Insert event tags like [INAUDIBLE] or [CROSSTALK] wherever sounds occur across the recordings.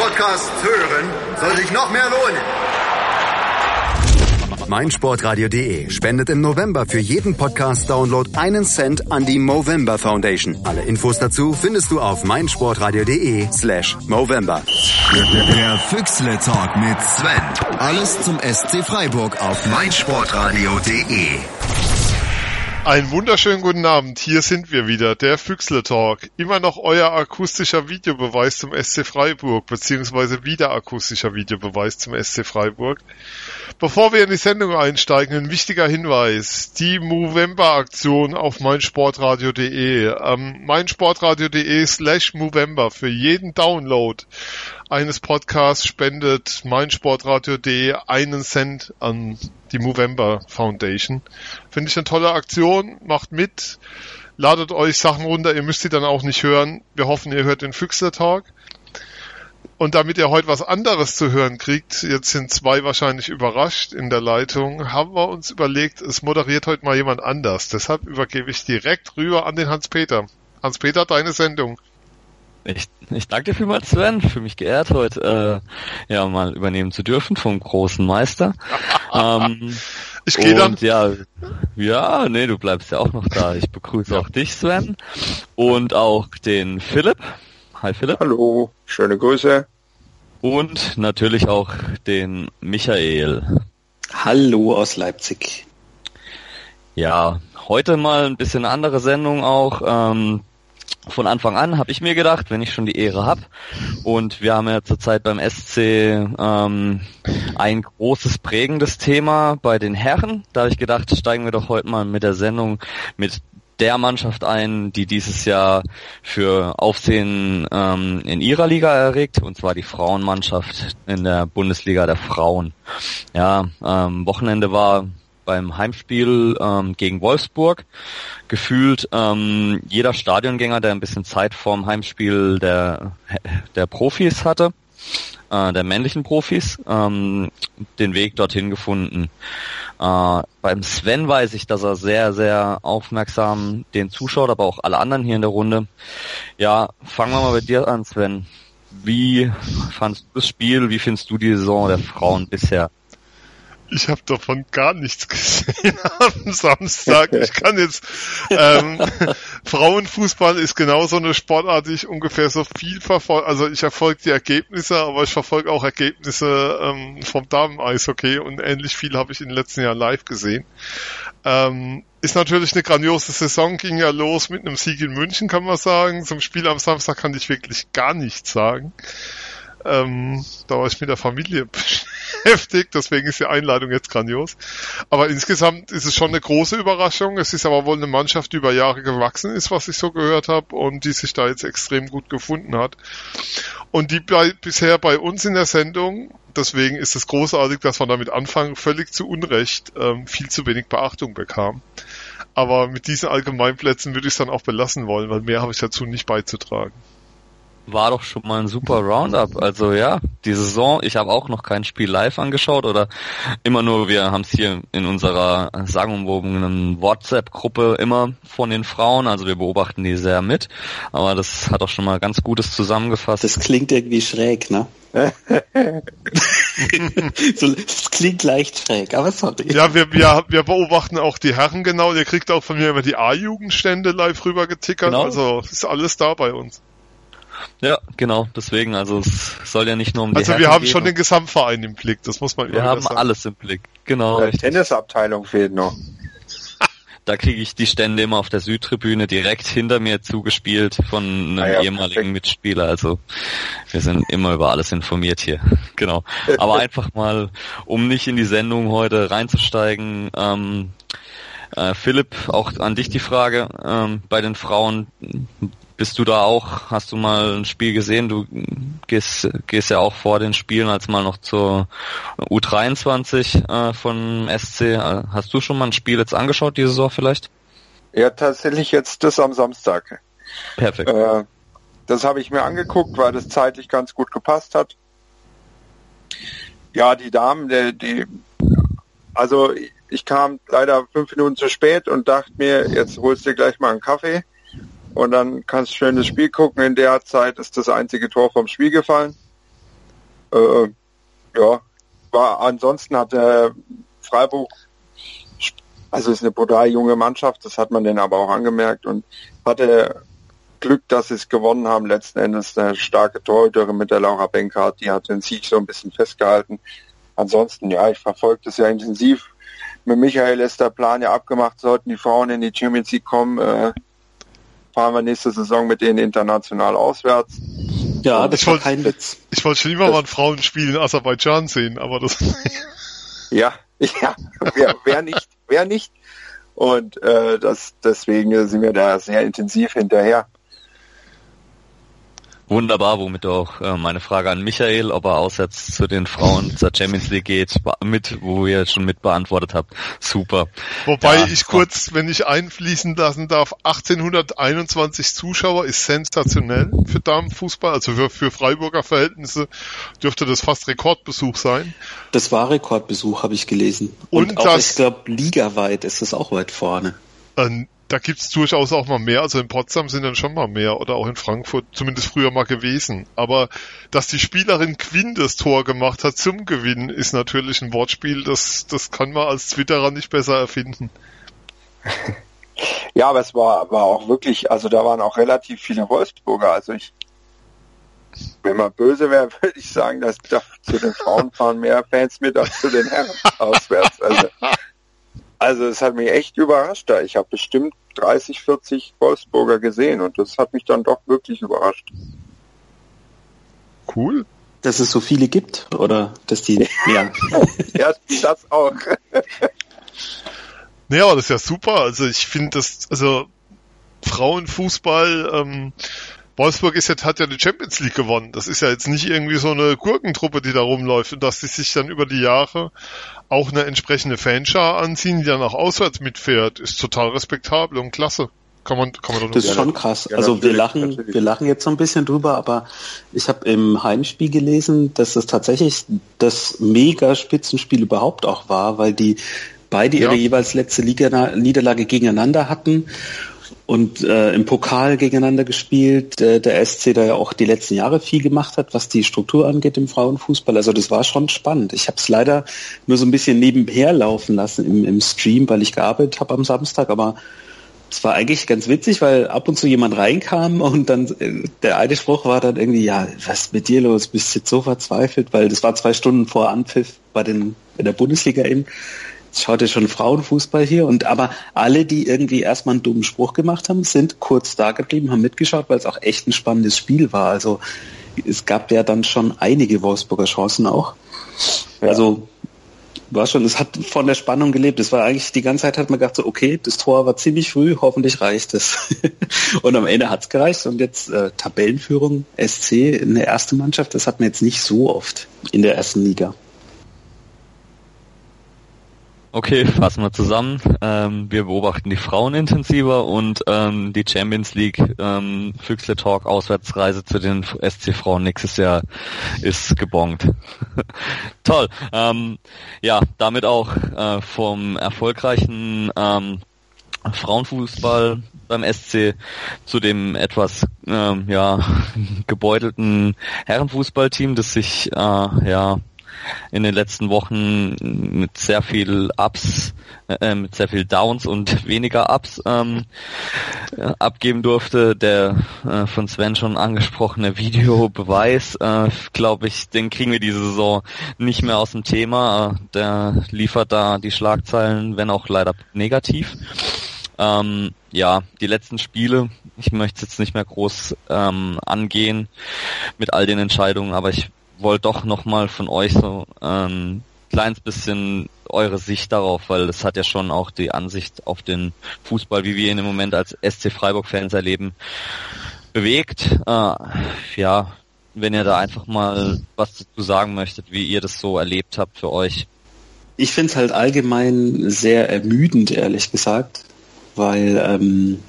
Podcasts hören, soll sich noch mehr lohnen. meinsportradio.de spendet im November für jeden Podcast-Download einen Cent an die Movember Foundation. Alle Infos dazu findest du auf meinsportradio.de slash Movember. Der Füchsle Talk mit Sven. Alles zum SC Freiburg auf meinsportradio.de. Einen wunderschönen guten Abend, hier sind wir wieder, der Füchsle Talk. Immer noch euer akustischer Videobeweis zum SC Freiburg, beziehungsweise wieder akustischer Videobeweis zum SC Freiburg. Bevor wir in die Sendung einsteigen, ein wichtiger Hinweis. Die Movember-Aktion auf meinsportradio.de. Ähm, meinsportradio.de slash Movember für jeden Download eines Podcasts spendet meinsportradio.de einen Cent an die Movember Foundation. Finde ich eine tolle Aktion. Macht mit. Ladet euch Sachen runter. Ihr müsst sie dann auch nicht hören. Wir hoffen, ihr hört den Füchsler Talk. Und damit ihr heute was anderes zu hören kriegt, jetzt sind zwei wahrscheinlich überrascht in der Leitung, haben wir uns überlegt, es moderiert heute mal jemand anders. Deshalb übergebe ich direkt rüber an den Hans-Peter. Hans-Peter, deine Sendung. Ich, ich danke dir vielmals, Sven, für mich geehrt, heute äh, ja mal übernehmen zu dürfen vom großen Meister. [LAUGHS] ähm, ich gehe dann. Ja, ja, nee, du bleibst ja auch noch da. Ich begrüße auch dich, Sven, und auch den Philipp. Hi, Philipp. Hallo, schöne Grüße. Und natürlich auch den Michael. Hallo aus Leipzig. Ja, heute mal ein bisschen andere Sendung auch. Ähm, von Anfang an habe ich mir gedacht, wenn ich schon die Ehre habe und wir haben ja zurzeit beim SC ähm, ein großes prägendes Thema bei den Herren, da habe ich gedacht, steigen wir doch heute mal mit der Sendung mit der Mannschaft ein, die dieses Jahr für Aufsehen ähm, in ihrer Liga erregt, und zwar die Frauenmannschaft in der Bundesliga der Frauen. Ja, ähm, Wochenende war beim Heimspiel ähm, gegen Wolfsburg gefühlt ähm, jeder Stadiongänger, der ein bisschen Zeit vorm Heimspiel der der Profis hatte, äh, der männlichen Profis, ähm, den Weg dorthin gefunden. Äh, beim Sven weiß ich, dass er sehr, sehr aufmerksam den zuschaut, aber auch alle anderen hier in der Runde. Ja, fangen wir mal bei dir an, Sven. Wie fandest du das Spiel? Wie findest du die Saison der Frauen bisher? Ich habe davon gar nichts gesehen [LAUGHS] am Samstag. Ich kann jetzt ähm, [LAUGHS] Frauenfußball ist genauso eine Sportart, die ich ungefähr so viel verfolge. Also ich erfolge die Ergebnisse, aber ich verfolge auch Ergebnisse ähm, vom Damen-Eishockey und ähnlich viel habe ich in den letzten Jahren live gesehen. Ähm, ist natürlich eine grandiose Saison, ging ja los mit einem Sieg in München, kann man sagen. Zum Spiel am Samstag kann ich wirklich gar nichts sagen. Ähm, da war ich mit der Familie beschäftigt, [LAUGHS] deswegen ist die Einladung jetzt grandios. Aber insgesamt ist es schon eine große Überraschung. Es ist aber wohl eine Mannschaft, die über Jahre gewachsen ist, was ich so gehört habe, und die sich da jetzt extrem gut gefunden hat. Und die bei, bisher bei uns in der Sendung, deswegen ist es großartig, dass wir damit anfangen, völlig zu Unrecht ähm, viel zu wenig Beachtung bekam. Aber mit diesen Allgemeinplätzen würde ich es dann auch belassen wollen, weil mehr habe ich dazu nicht beizutragen war doch schon mal ein super Roundup. Also ja, die Saison, ich habe auch noch kein Spiel live angeschaut oder immer nur, wir haben es hier in unserer sagenumwobenen WhatsApp-Gruppe immer von den Frauen, also wir beobachten die sehr mit, aber das hat auch schon mal ganz Gutes zusammengefasst. Das klingt irgendwie schräg, ne? [LAUGHS] so, das klingt leicht schräg, aber sorry. Ja, wir, wir, wir beobachten auch die Herren genau. Ihr kriegt auch von mir immer die A-Jugendstände live rüber getickert. Genau. Also ist alles da bei uns. Ja, genau, deswegen, also es soll ja nicht nur um die Also Herren wir haben gehen. schon den Gesamtverein im Blick, das muss man Wir immer haben wieder sagen. alles im Blick, genau. Die richtig. Tennisabteilung fehlt noch. [LAUGHS] Da kriege ich die Stände immer auf der Südtribüne direkt hinter mir zugespielt von einem Ah ja, ehemaligen perfekt. Mitspieler. Also wir sind immer über alles informiert hier. [LAUGHS] Genau. Aber [LAUGHS] einfach mal, um nicht in die Sendung heute reinzusteigen, ähm, äh, Philipp, auch an dich die Frage. Ähm, bei den Frauen bist du da auch, hast du mal ein Spiel gesehen? Du gehst, gehst ja auch vor den Spielen als mal noch zur U23 äh, von SC. Äh, Hast du schon mal ein Spiel jetzt angeschaut, diese Saison vielleicht? Ja, tatsächlich jetzt das am Samstag. Perfekt. Äh, das habe ich mir angeguckt, weil das zeitlich ganz gut gepasst hat. Ja, die Damen, die, die also ich kam leider fünf Minuten zu spät und dachte mir, jetzt holst du gleich mal einen Kaffee und dann kannst du schön das Spiel gucken. In der Zeit ist das einzige Tor vom Spiel gefallen. äh, ja, war ansonsten hatte Freiburg, also ist eine brutal junge Mannschaft, das hat man denen aber auch angemerkt und hatte Glück, dass sie es gewonnen haben. Letzten Endes eine starke Torhüterin mit der Laura Benkart, die hat den Sieg so ein bisschen festgehalten. Ansonsten, ja, ich verfolge das ja intensiv. Mit Michael ist der Plan ja abgemacht, sollten die Frauen in die Champions League kommen, äh, fahren wir nächste Saison mit denen international auswärts. Ja, das war wollte- kein Witz. Ich wollte schon immer mal ein Frauenspiel in Aserbaidschan sehen, aber das [LAUGHS] Ja, ja, wer, wer nicht, wer nicht. Und äh, das, deswegen sind wir da sehr intensiv hinterher. Wunderbar, womit auch äh, meine Frage an Michael, ob er aussetzt zu den Frauen zur Champions League geht, mit, wo ihr schon mit beantwortet habt. Super. Wobei Ja, ich kurz, wenn ich einfließen lassen darf, 1821 Zuschauer ist sensationell für Damenfußball, also für, für Freiburger Verhältnisse dürfte das fast Rekordbesuch sein. Das war Rekordbesuch, habe ich gelesen. Und, Und auch, das- ich glaube, ligaweit ist es auch weit vorne. Ähm, da gibt's durchaus auch mal mehr, also in Potsdam sind dann schon mal mehr oder auch in Frankfurt, zumindest früher mal gewesen. Aber dass die Spielerin Quinn das Tor gemacht hat zum Gewinn, ist natürlich ein Wortspiel, das, das kann man als Twitterer nicht besser erfinden. [LAUGHS] Ja, aber es war, war auch wirklich, also da waren auch relativ viele Wolfsburger. Also ich, wenn man böse wäre, [LAUGHS] würde ich sagen, dass da zu den Frauen fahren mehr Fans mit als zu den Herren auswärts. Also, also es hat mich echt überrascht da. Ich habe bestimmt 30, 40 Wolfsburger gesehen und das hat mich dann doch wirklich überrascht. Cool. Dass es so viele gibt oder dass die, [LAUGHS] ja. Ja, das auch. [LAUGHS] Naja, aber das ist ja super. Also ich finde das, also Frauenfußball, ähm, Wolfsburg ist jetzt, hat ja die Champions League gewonnen. Das ist ja jetzt nicht irgendwie so eine Gurkentruppe, die da rumläuft und dass die sich dann über die Jahre auch eine entsprechende Fanschar anziehen, die dann auch auswärts mitfährt, ist total respektabel und klasse. Kann man, kann man Das ist schon krass. Ja, also wir lachen, natürlich. wir lachen jetzt so ein bisschen drüber, aber ich habe im Heimspiel gelesen, dass das tatsächlich das mega Spitzenspiel überhaupt auch war, weil die beide ihre Ja. jeweils letzte Liga Niederlage gegeneinander hatten und äh, im Pokal gegeneinander gespielt. Äh, der SC da ja auch die letzten Jahre viel gemacht hat, was die Struktur angeht im Frauenfußball. Also das war schon spannend. Ich habe es leider nur so ein bisschen nebenher laufen lassen im, im Stream, weil ich gearbeitet habe am Samstag, aber es war eigentlich ganz witzig, weil ab und zu jemand reinkam und dann äh, der eine Spruch war dann irgendwie, ja, was ist mit dir los? Bist jetzt so verzweifelt, weil das war zwei Stunden vor Anpfiff bei den bei der Bundesliga eben. Schaut ihr schon Frauenfußball hier und aber alle, die irgendwie erstmal einen dummen Spruch gemacht haben, sind kurz da geblieben, haben mitgeschaut, weil es auch echt ein spannendes Spiel war. Also es gab ja dann schon einige Wolfsburger Chancen auch. Also war schon, es hat von der Spannung gelebt. Es war eigentlich die ganze Zeit hat man gedacht so, okay, das Tor war ziemlich früh, hoffentlich reicht es. [LAUGHS] und am Ende hat's gereicht und jetzt äh, Tabellenführung SC in der ersten Mannschaft, das hat man jetzt nicht so oft in der ersten Liga. Okay, fassen wir zusammen. Ähm, wir beobachten die Frauen intensiver und ähm, die Champions League ähm, Füchsle Talk Auswärtsreise zu den SC Frauen nächstes Jahr ist gebongt. [LAUGHS] Toll. Ähm, ja, damit auch äh, vom erfolgreichen ähm, Frauenfußball beim SC zu dem etwas ähm, ja gebeutelten Herrenfußballteam, das sich äh, ja in den letzten Wochen mit sehr viel Ups, äh, mit sehr viel Downs und [LAUGHS] weniger Ups ähm, äh, abgeben durfte. Der äh, von Sven schon angesprochene Videobeweis, äh, glaube ich, den kriegen wir diese Saison nicht mehr aus dem Thema. Äh, der liefert da die Schlagzeilen, wenn auch leider negativ. Ähm, ja, die letzten Spiele, ich möchte es jetzt nicht mehr groß ähm, angehen mit all den Entscheidungen, aber ich wollte doch nochmal von euch so ein kleines bisschen eure Sicht darauf, weil das hat ja schon auch die Ansicht auf den Fußball, wie wir ihn im Moment als SC Freiburg-Fans erleben, bewegt. Äh, ja, wenn ihr da einfach mal was dazu sagen möchtet, wie ihr das so erlebt habt für euch. Ich finde es halt allgemein sehr ermüdend, ehrlich gesagt, weil ähm,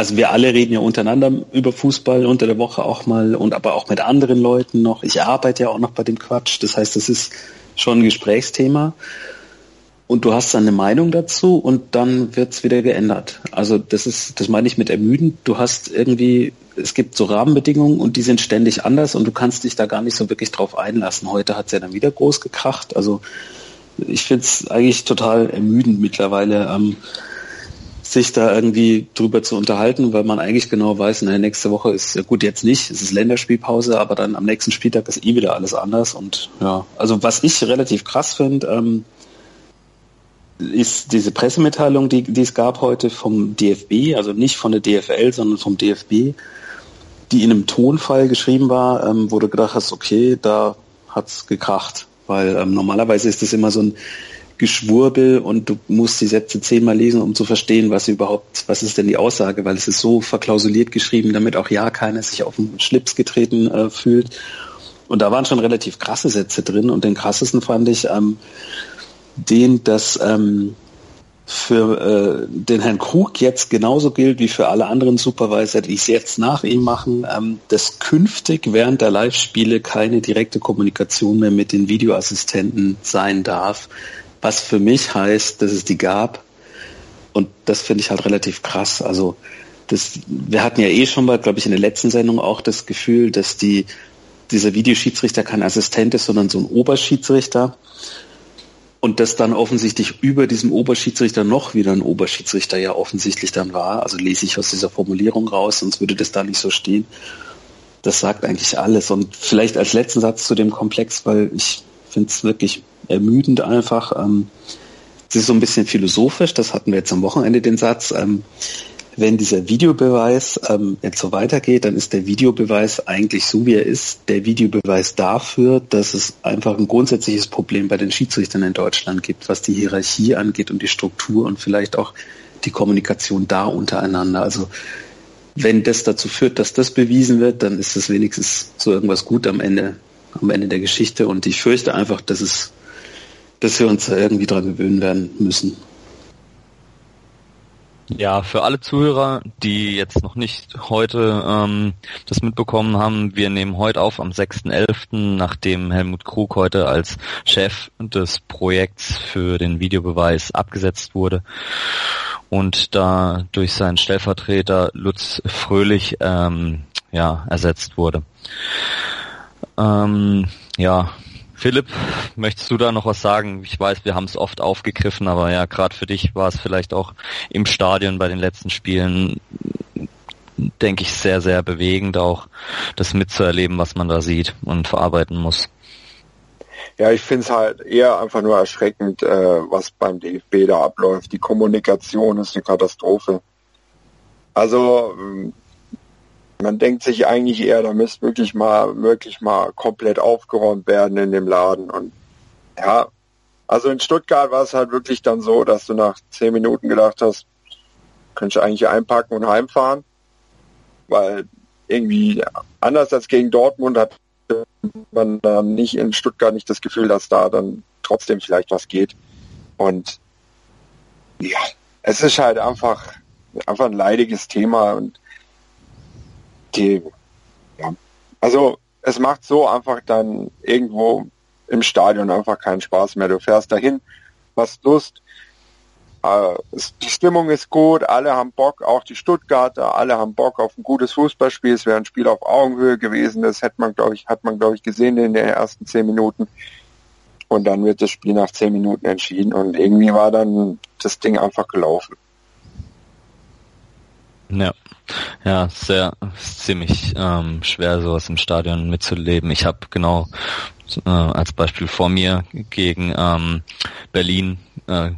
also wir alle reden ja untereinander über Fußball unter der Woche auch mal und aber auch mit anderen Leuten noch. Ich arbeite ja auch noch bei dem Quatsch. Das heißt, das ist schon ein Gesprächsthema. Und du hast dann eine Meinung dazu und dann wird's wieder geändert. Also das ist, das meine ich mit ermüdend. Du hast irgendwie es gibt so Rahmenbedingungen und die sind ständig anders und du kannst dich da gar nicht so wirklich drauf einlassen. Heute hat es ja dann wieder groß gekracht. Also ich finde es eigentlich total ermüdend mittlerweile, ähm, sich da irgendwie drüber zu unterhalten, weil man eigentlich genau weiß, naja, nächste Woche ist ja gut jetzt nicht, es ist Länderspielpause, aber dann am nächsten Spieltag ist eh wieder alles anders. Und ja, also was ich relativ krass finde, ähm, ist diese Pressemitteilung, die, die es gab heute vom DFB, also nicht von der DFL, sondern vom DFB, die in einem Tonfall geschrieben war, ähm, wo du gedacht hast, okay, da hat's gekracht. Weil ähm, normalerweise ist das immer so ein Geschwurbel und du musst die Sätze zehnmal lesen, um zu verstehen, was überhaupt, was ist denn die Aussage, weil es ist so verklausuliert geschrieben, damit auch ja keiner sich auf den Schlips getreten äh, fühlt. Und da waren schon relativ krasse Sätze drin und den krassesten fand ich ähm, den, dass ähm, für äh, den Herrn Krug jetzt genauso gilt wie für alle anderen Supervisor, die es jetzt nach ihm machen, ähm, dass künftig während der Live-Spiele keine direkte Kommunikation mehr mit den Videoassistenten sein darf, was für mich heißt, dass es die gab. Und das finde ich halt relativ krass. Also das, wir hatten ja eh schon mal, glaube ich, in der letzten Sendung auch das Gefühl, dass die, dieser Videoschiedsrichter kein Assistent ist, sondern so ein Oberschiedsrichter und dass dann offensichtlich über diesem Oberschiedsrichter noch wieder ein Oberschiedsrichter ja offensichtlich dann war. Also lese ich aus dieser Formulierung raus, sonst würde das da nicht so stehen. Das sagt eigentlich alles. Und vielleicht als letzten Satz zu dem Komplex, weil ich finde es wirklich ermüdend einfach. Ähm, es ist so ein bisschen philosophisch, das hatten wir jetzt am Wochenende den Satz. Ähm, wenn dieser Videobeweis ähm, jetzt so weitergeht, dann ist der Videobeweis eigentlich so, wie er ist, der Videobeweis dafür, dass es einfach ein grundsätzliches Problem bei den Schiedsrichtern in Deutschland gibt, was die Hierarchie angeht und die Struktur und vielleicht auch die Kommunikation da untereinander. Also wenn das dazu führt, dass das bewiesen wird, dann ist es wenigstens so irgendwas gut am Ende, am Ende der Geschichte. Und ich fürchte einfach, dass es, dass wir uns da irgendwie dran gewöhnen werden müssen. Ja, für alle Zuhörer, die jetzt noch nicht heute ähm, das mitbekommen haben, wir nehmen heute auf am 6.11., nachdem Helmut Krug heute als Chef des Projekts für den Videobeweis abgesetzt wurde und da durch seinen Stellvertreter Lutz Fröhlich ähm, ja, ersetzt wurde. Ähm, ja, Philipp, möchtest du da noch was sagen? Ich weiß, wir haben es oft aufgegriffen, aber ja, gerade für dich war es vielleicht auch im Stadion bei den letzten Spielen, denke ich, sehr, sehr bewegend, auch das mitzuerleben, was man da sieht und verarbeiten muss. Ja, ich finde es halt eher einfach nur erschreckend, äh, was beim DFB da abläuft. Die Kommunikation ist eine Katastrophe. Also man denkt sich eigentlich eher, da müsste wirklich mal, wirklich mal komplett aufgeräumt werden in dem Laden. Und ja, also in Stuttgart war es halt wirklich dann so, dass du nach zehn Minuten gedacht hast, könnte ich eigentlich einpacken und heimfahren. Weil irgendwie anders als gegen Dortmund hat man dann nicht in Stuttgart nicht das Gefühl, dass da dann trotzdem vielleicht was geht. Und ja, es ist halt einfach, einfach ein leidiges Thema und die, ja, also es macht so einfach dann irgendwo im Stadion einfach keinen Spaß mehr. Du fährst dahin, hast Lust, äh, die Stimmung ist gut, alle haben Bock, auch die Stuttgarter, alle haben Bock auf ein gutes Fußballspiel. Es wäre ein Spiel auf Augenhöhe gewesen. Das hat man, glaube ich, hat man, glaube ich, gesehen in den ersten zehn Minuten. Und dann wird das Spiel nach zehn Minuten entschieden und irgendwie war dann das Ding einfach gelaufen. Ja, ja, sehr ziemlich ähm, schwer, sowas im Stadion mitzuleben. Ich habe genau äh, als Beispiel vor mir gegen ähm, Berlin äh,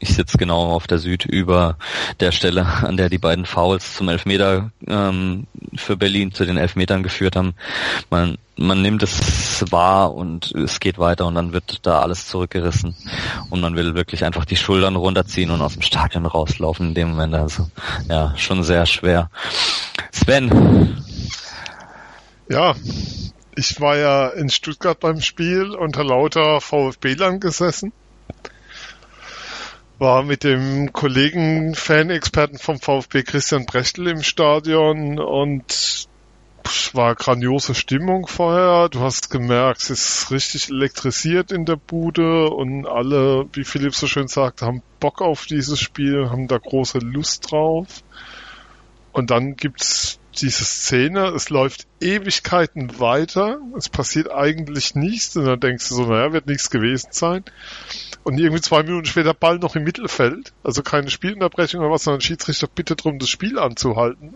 ich sitze genau auf der Süd über der Stelle, an der die beiden Fouls zum Elfmeter ähm, für Berlin zu den Elfmetern geführt haben. Man, man nimmt es wahr und es geht weiter und dann wird da alles zurückgerissen und man will wirklich einfach die Schultern runterziehen und aus dem Stadion rauslaufen in dem Moment. Also ja, schon sehr schwer. Sven. Ja, ich war ja in Stuttgart beim Spiel unter lauter VfB-Lern gesessen war mit dem Kollegen Fan-Experten vom VfB Christian Brechtel im Stadion und war grandiose Stimmung vorher. Du hast gemerkt, es ist richtig elektrisiert in der Bude und alle, wie Philipp so schön sagt, haben Bock auf dieses Spiel, haben da große Lust drauf. Und dann gibt's diese Szene, es läuft Ewigkeiten weiter, es passiert eigentlich nichts und dann denkst du so, naja, wird nichts gewesen sein. Und irgendwie zwei Minuten später Ball noch im Mittelfeld, also keine Spielunterbrechung oder was, sondern Schiedsrichter bitte darum, das Spiel anzuhalten.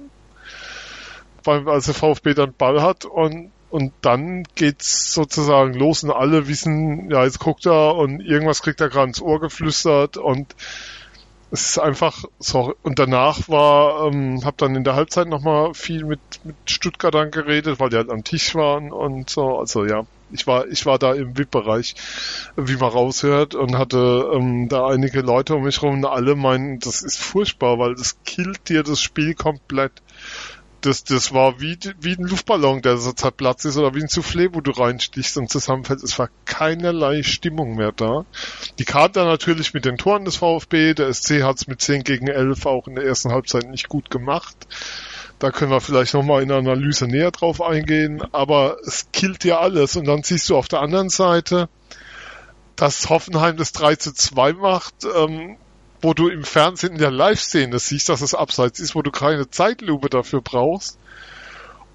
Weil als der VfB dann Ball hat und und dann geht's sozusagen los und alle wissen, ja, jetzt guckt er und irgendwas kriegt er gerade ins Ohr geflüstert und es ist einfach so. Und danach war, ähm, habe dann in der Halbzeit nochmal viel mit, mit Stuttgartern geredet, weil die halt am Tisch waren und so. Also ja, ich war, ich war da im VIP-Bereich, wie man raushört, und hatte ähm, da einige Leute um mich rum und alle meinen, das ist furchtbar, weil das killt dir das Spiel komplett das, das war wie, wie ein Luftballon, der so zerplatzt ist, oder wie ein Soufflé, wo du reinstichst und zusammenfällst. Es war keinerlei Stimmung mehr da. Die dann natürlich mit den Toren des VfB. Der SC hat es mit 10 gegen 11 auch in der ersten Halbzeit nicht gut gemacht. Da können wir vielleicht nochmal in der Analyse näher drauf eingehen. Aber es killt ja alles. Und dann siehst du auf der anderen Seite, dass Hoffenheim das 3 zu 2 macht. Ähm, wo du im Fernsehen in der Live-Szene siehst, dass es abseits ist, wo du keine Zeitlupe dafür brauchst.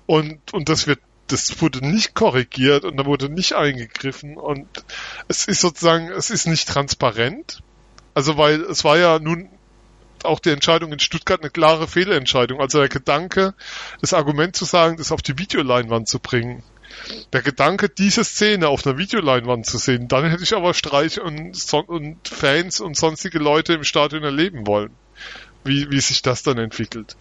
Und, und das wird, das wurde nicht korrigiert und da wurde nicht eingegriffen und es ist sozusagen, es ist nicht transparent. Also weil es war ja nun auch die Entscheidung in Stuttgart eine klare Fehlentscheidung. Also der Gedanke, das Argument zu sagen, das auf die Videoleinwand zu bringen, der Gedanke, diese Szene auf einer Videoleinwand zu sehen, dann hätte ich aber Streich und, und Fans und sonstige Leute im Stadion erleben wollen, wie, wie sich das dann entwickelt.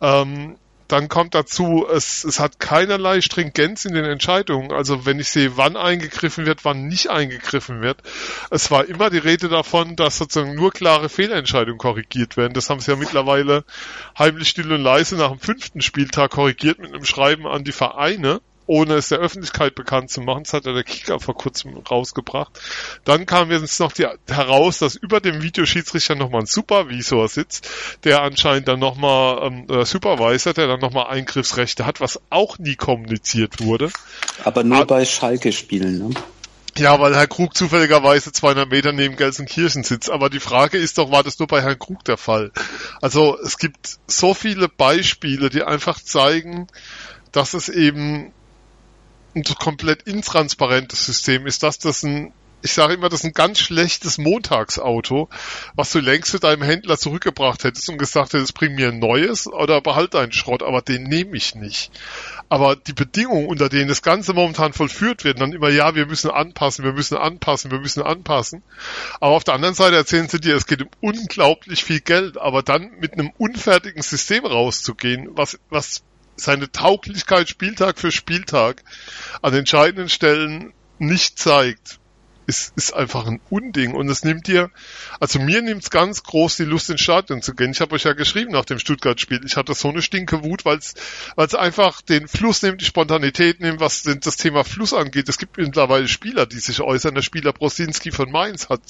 Ähm, dann kommt dazu, es, es hat keinerlei Stringenz in den Entscheidungen. Also wenn ich sehe, wann eingegriffen wird, wann nicht eingegriffen wird. Es war immer die Rede davon, dass sozusagen nur klare Fehlentscheidungen korrigiert werden. Das haben sie ja mittlerweile heimlich still und leise nach dem fünften Spieltag korrigiert mit einem Schreiben an die Vereine ohne es der Öffentlichkeit bekannt zu machen. Das hat ja der Kicker vor kurzem rausgebracht. Dann kam jetzt noch die, heraus, dass über dem Videoschiedsrichter nochmal ein Supervisor sitzt, der anscheinend dann nochmal, ähm, äh, Supervisor, der dann nochmal Eingriffsrechte hat, was auch nie kommuniziert wurde. Aber nur Hat, bei Schalke-Spielen, ne? Ja, weil Herr Krug zufälligerweise 200 Meter neben Gelsenkirchen sitzt. Aber die Frage ist doch, war das nur bei Herrn Krug der Fall? Also es gibt so viele Beispiele, die einfach zeigen, dass es eben ein komplett intransparentes System ist, dass das ein ich sage immer, das ist ein ganz schlechtes Montagsauto, was du längst zu deinem Händler zurückgebracht hättest und gesagt hättest, bring mir ein neues oder behalt deinen Schrott, aber den nehme ich nicht. Aber die Bedingungen, unter denen das Ganze momentan vollführt wird, dann immer, ja, wir müssen anpassen, wir müssen anpassen, wir müssen anpassen. Aber auf der anderen Seite erzählen sie dir, es geht um unglaublich viel Geld, aber dann mit einem unfertigen System rauszugehen, was, was seine Tauglichkeit Spieltag für Spieltag an entscheidenden Stellen nicht zeigt, ist, ist einfach ein Unding und es nimmt dir, also mir nimmt es ganz groß die Lust ins Stadion zu gehen. Ich habe euch ja geschrieben nach dem Stuttgart-Spiel, ich hatte so eine stinke Wut, weil es einfach den Fluss nimmt, die Spontanität nimmt, was das Thema Fluss angeht. Es gibt mittlerweile Spieler, die sich äußern. Der Spieler Brosinski von Mainz hat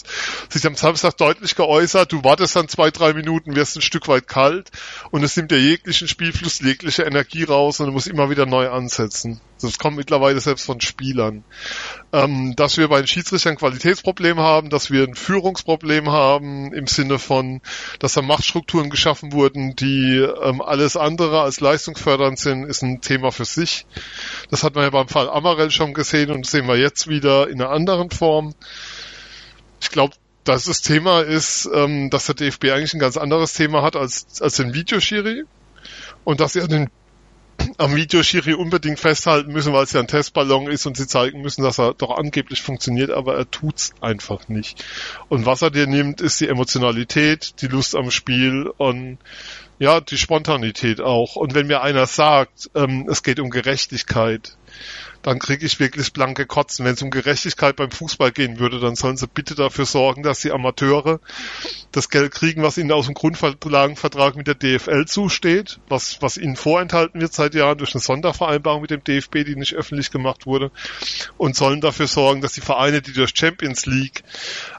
sich am Samstag deutlich geäußert, du wartest dann zwei, drei Minuten, wirst ein Stück weit kalt und es nimmt dir jeglichen Spielfluss, jegliche Energie raus und du musst immer wieder neu ansetzen. Das kommt mittlerweile selbst von Spielern. Ähm, dass wir bei den Schiedsrichtern Qualitätsproblem haben, dass wir ein Führungsproblem haben im Sinne von, dass da Machtstrukturen geschaffen wurden, die ähm, alles andere als leistungsfördernd sind, ist ein Thema für sich. Das hat man ja beim Fall Amarell schon gesehen und sehen wir jetzt wieder in einer anderen Form. Ich glaube, dass das Thema ist, ähm, dass der DFB eigentlich ein ganz anderes Thema hat als, als den Videoschiri und dass er den am Videoschiri unbedingt festhalten müssen, weil es ja ein Testballon ist und sie zeigen müssen, dass er doch angeblich funktioniert, aber er tut's einfach nicht. Und was er dir nimmt, ist die Emotionalität, die Lust am Spiel und ja, die Spontanität auch. Und wenn mir einer sagt, ähm, es geht um Gerechtigkeit, dann kriege ich wirklich blanke Kotzen. Wenn es um Gerechtigkeit beim Fußball gehen würde, dann sollen sie bitte dafür sorgen, dass die Amateure das Geld kriegen, was ihnen aus dem Grundlagenvertrag mit der DFL zusteht, was, was ihnen vorenthalten wird seit Jahren durch eine Sondervereinbarung mit dem DFB, die nicht öffentlich gemacht wurde, und sollen dafür sorgen, dass die Vereine, die durch Champions League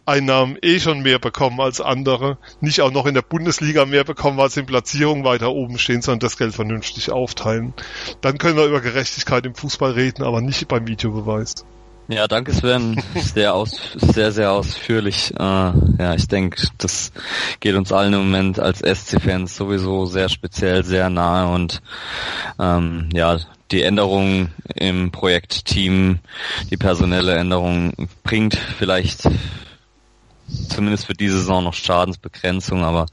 Einnahmen eh schon mehr bekommen als andere, nicht auch noch in der Bundesliga mehr bekommen, weil sie in Platzierungen weiter oben stehen, sondern das Geld vernünftig aufteilen. Dann können wir über Gerechtigkeit im Fußball reden, aber nicht beim Videobeweis. Ja, danke Sven. Sehr aus, sehr, sehr ausführlich. Äh, ja, ich denke, das geht uns allen im Moment als SC-Fans sowieso sehr speziell, sehr nahe und ähm, ja, die Änderung im Projektteam, die personelle Änderung bringt vielleicht zumindest für diese Saison noch Schadensbegrenzung, aber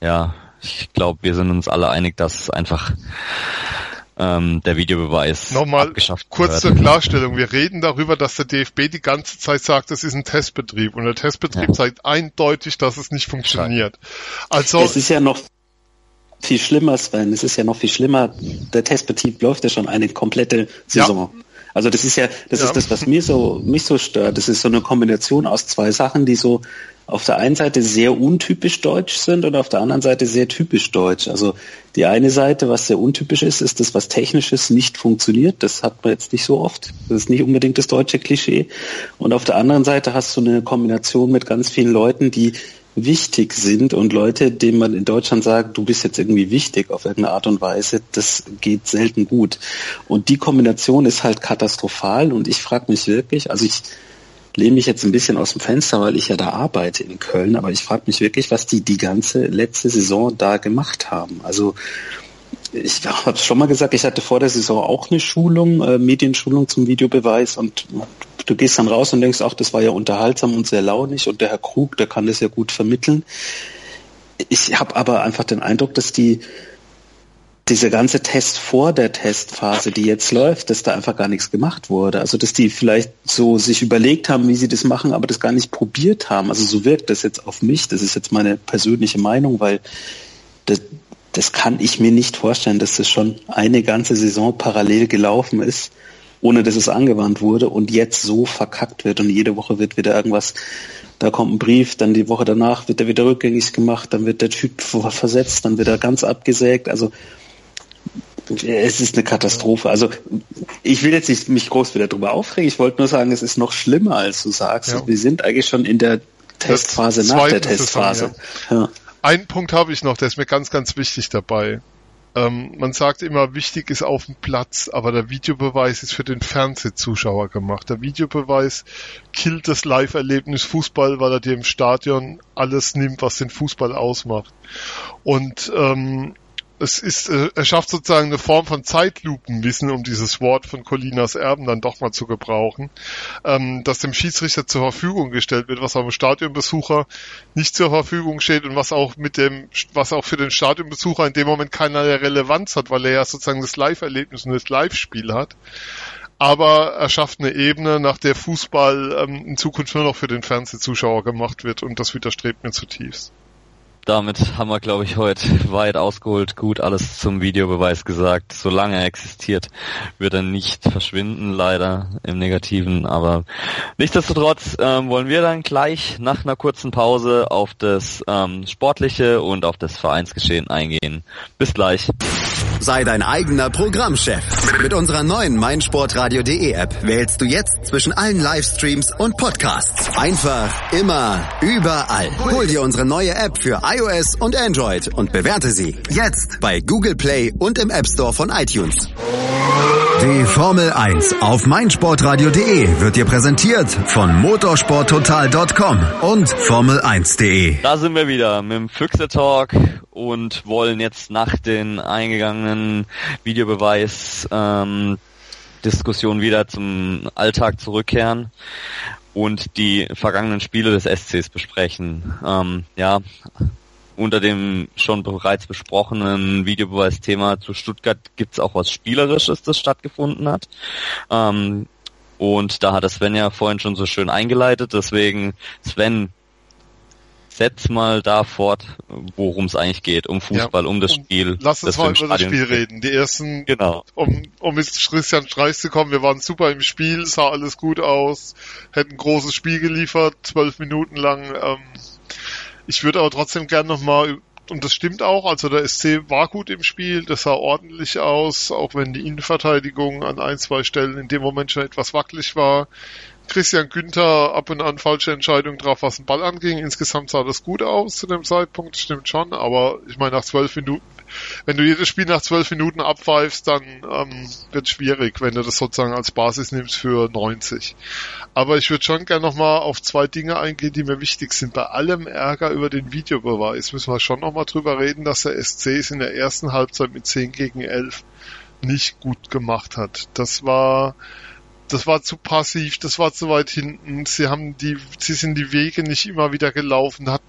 ja, ich glaube, wir sind uns alle einig, dass einfach ähm, der Videobeweis Nochmal abgeschafft kurz zur Klarstellung. Wir reden darüber, dass der DFB die ganze Zeit sagt, das ist ein Testbetrieb und der Testbetrieb Ja. zeigt eindeutig, dass es nicht funktioniert. Also Es ist ja noch viel schlimmer, Sven. Es ist ja noch viel schlimmer. Der Testbetrieb läuft ja schon eine komplette Saison. Also das ist ja, das Ja. ist das, was mir so, mich so stört. Das ist so eine Kombination aus zwei Sachen, die so auf der einen Seite sehr untypisch deutsch sind und auf der anderen Seite sehr typisch deutsch. Also die eine Seite, was sehr untypisch ist, ist das, was technisches nicht funktioniert. Das hat man jetzt nicht so oft. Das ist nicht unbedingt das deutsche Klischee. Und auf der anderen Seite hast du eine Kombination mit ganz vielen Leuten, die wichtig sind und Leute, denen man in Deutschland sagt, du bist jetzt irgendwie wichtig auf irgendeine Art und Weise, das geht selten gut. Und die Kombination ist halt katastrophal und ich frage mich wirklich, also ich lehne mich jetzt ein bisschen aus dem Fenster, weil ich ja da arbeite in Köln, aber ich frage mich wirklich, was die die ganze letzte Saison da gemacht haben. Also ich [LAUGHS] habe schon mal gesagt, ich hatte vor der Saison auch eine Schulung, äh, Medienschulung zum Videobeweis und du gehst dann raus und denkst, ach, das war ja unterhaltsam und sehr launig und der Herr Krug, der kann das ja gut vermitteln. Ich habe aber einfach den Eindruck, dass die dieser ganze Test vor der Testphase, die jetzt läuft, dass da einfach gar nichts gemacht wurde. Also dass die vielleicht so sich überlegt haben, wie sie das machen, aber das gar nicht probiert haben. Also so wirkt das jetzt auf mich. Das ist jetzt meine persönliche Meinung, weil das, das kann ich mir nicht vorstellen, dass das schon eine ganze Saison parallel gelaufen ist, ohne dass es angewandt wurde und jetzt so verkackt wird und jede Woche wird wieder irgendwas, da kommt ein Brief, dann die Woche danach wird er wieder rückgängig gemacht, dann wird der Typ versetzt, dann wird er ganz abgesägt. Also es ist eine Katastrophe. Also ich will jetzt nicht mich groß wieder drüber aufregen. Ich wollte nur sagen, es ist noch schlimmer, als du sagst. Ja. Wir sind eigentlich schon in der Testphase nach der Testphase. ja. Einen Punkt habe ich noch, der ist mir ganz, ganz wichtig dabei. Ähm, man sagt immer, wichtig ist auf dem Platz, aber der Videobeweis ist für den Fernsehzuschauer gemacht. Der Videobeweis killt das Live-Erlebnis Fußball, weil er dir im Stadion alles nimmt, was den Fußball ausmacht. Und ähm, es ist, äh, er schafft sozusagen eine Form von Zeitlupenwissen, um dieses Wort von Colinas Erben dann doch mal zu gebrauchen, ähm, das dem Schiedsrichter zur Verfügung gestellt wird, was am Stadionbesucher nicht zur Verfügung steht und was auch mit dem, was auch für den Stadionbesucher in dem Moment keinerlei Relevanz hat, weil er ja sozusagen das Live-Erlebnis und das Live-Spiel hat. Aber er schafft eine Ebene, nach der Fußball ähm, in Zukunft nur noch für den Fernsehzuschauer gemacht wird und das widerstrebt mir zutiefst. Damit haben wir, glaube ich, heute weit ausgeholt, gut alles zum Videobeweis gesagt. Solange er existiert, wird er nicht verschwinden, leider im Negativen. Aber nichtsdestotrotz ähm, wollen wir dann gleich nach einer kurzen Pause auf das ähm, Sportliche und auf das Vereinsgeschehen eingehen. Bis gleich. Sei dein eigener Programmchef. Mit unserer neuen meinsportradio.de App wählst du jetzt zwischen allen Livestreams und Podcasts. Einfach, immer, überall. Hol dir unsere neue App für iOS und Android und bewerte sie jetzt bei Google Play und im App Store von iTunes. Die Formel 1 auf meinsportradio.de wird dir präsentiert von motorsporttotal.com und formel1.de. Da sind wir wieder mit dem Füchse Talk und wollen jetzt nach den eingegangenen Videobeweis ähm, Diskussionen wieder zum Alltag zurückkehren und die vergangenen Spiele des SCs besprechen. Ähm, ja, unter dem schon bereits besprochenen Videobeweisthema zu Stuttgart gibt's auch was Spielerisches, das stattgefunden hat. Ähm, und da hat Sven ja vorhin schon so schön eingeleitet, deswegen Sven, setz mal da fort, worum es eigentlich geht, um Fußball, Ja, um das Spiel. Lass uns mal über das Spiel reden. Die ersten, Genau. um, um mit Christian Streich zu kommen, wir waren super im Spiel, sah alles gut aus, hätten ein großes Spiel geliefert, zwölf Minuten lang. Ähm, ich würde aber trotzdem gern nochmal, und das stimmt auch, also der SC war gut im Spiel, das sah ordentlich aus, auch wenn die Innenverteidigung an ein, zwei Stellen in dem Moment schon etwas wackelig war. Christian Günther ab und an falsche Entscheidungen drauf, was den Ball anging. Insgesamt sah das gut aus zu dem Zeitpunkt, stimmt schon, aber ich meine, nach zwölf Minuten wenn du jedes Spiel nach zwölf Minuten abpfeifst, dann ähm, wird schwierig, wenn du das sozusagen als Basis nimmst für 90. Aber ich würde schon gerne nochmal auf zwei Dinge eingehen, die mir wichtig sind. Bei allem Ärger über den Videobeweis müssen wir schon nochmal drüber reden, dass der SC es in der ersten Halbzeit mit 10 gegen 11 nicht gut gemacht hat. Das war das war zu passiv, das war zu weit hinten. Sie haben die, sie sind die Wege nicht immer wieder gelaufen. Hat,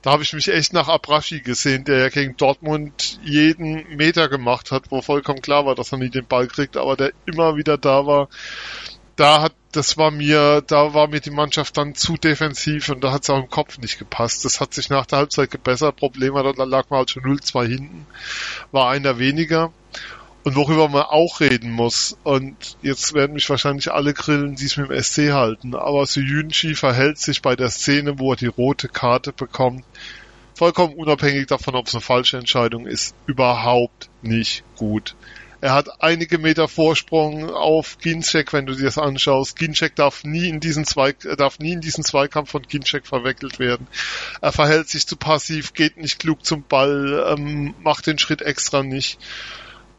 da habe ich mich echt nach Abrashi gesehen, der ja gegen Dortmund jeden Meter gemacht hat, wo vollkommen klar war, dass er nie den Ball kriegt, aber der immer wieder da war. Da hat, das war mir, da war mir die Mannschaft dann zu defensiv und da hat es auch im Kopf nicht gepasst. Das hat sich nach der Halbzeit gebessert. Problem war, da lag man halt schon 0-2 hinten. War einer weniger. Und worüber man auch reden muss, und jetzt werden mich wahrscheinlich alle grillen, die es mit dem SC halten, aber Suyunchi verhält sich bei der Szene, wo er die rote Karte bekommt, vollkommen unabhängig davon, ob es eine falsche Entscheidung ist, überhaupt nicht gut. Er hat einige Meter Vorsprung auf Ginczek, wenn du dir das anschaust. Ginczek darf nie in diesen Zwei, darf nie in diesen Zweikampf von Ginczek verwickelt werden. Er verhält sich zu passiv, geht nicht klug zum Ball, ähm, macht den Schritt extra nicht.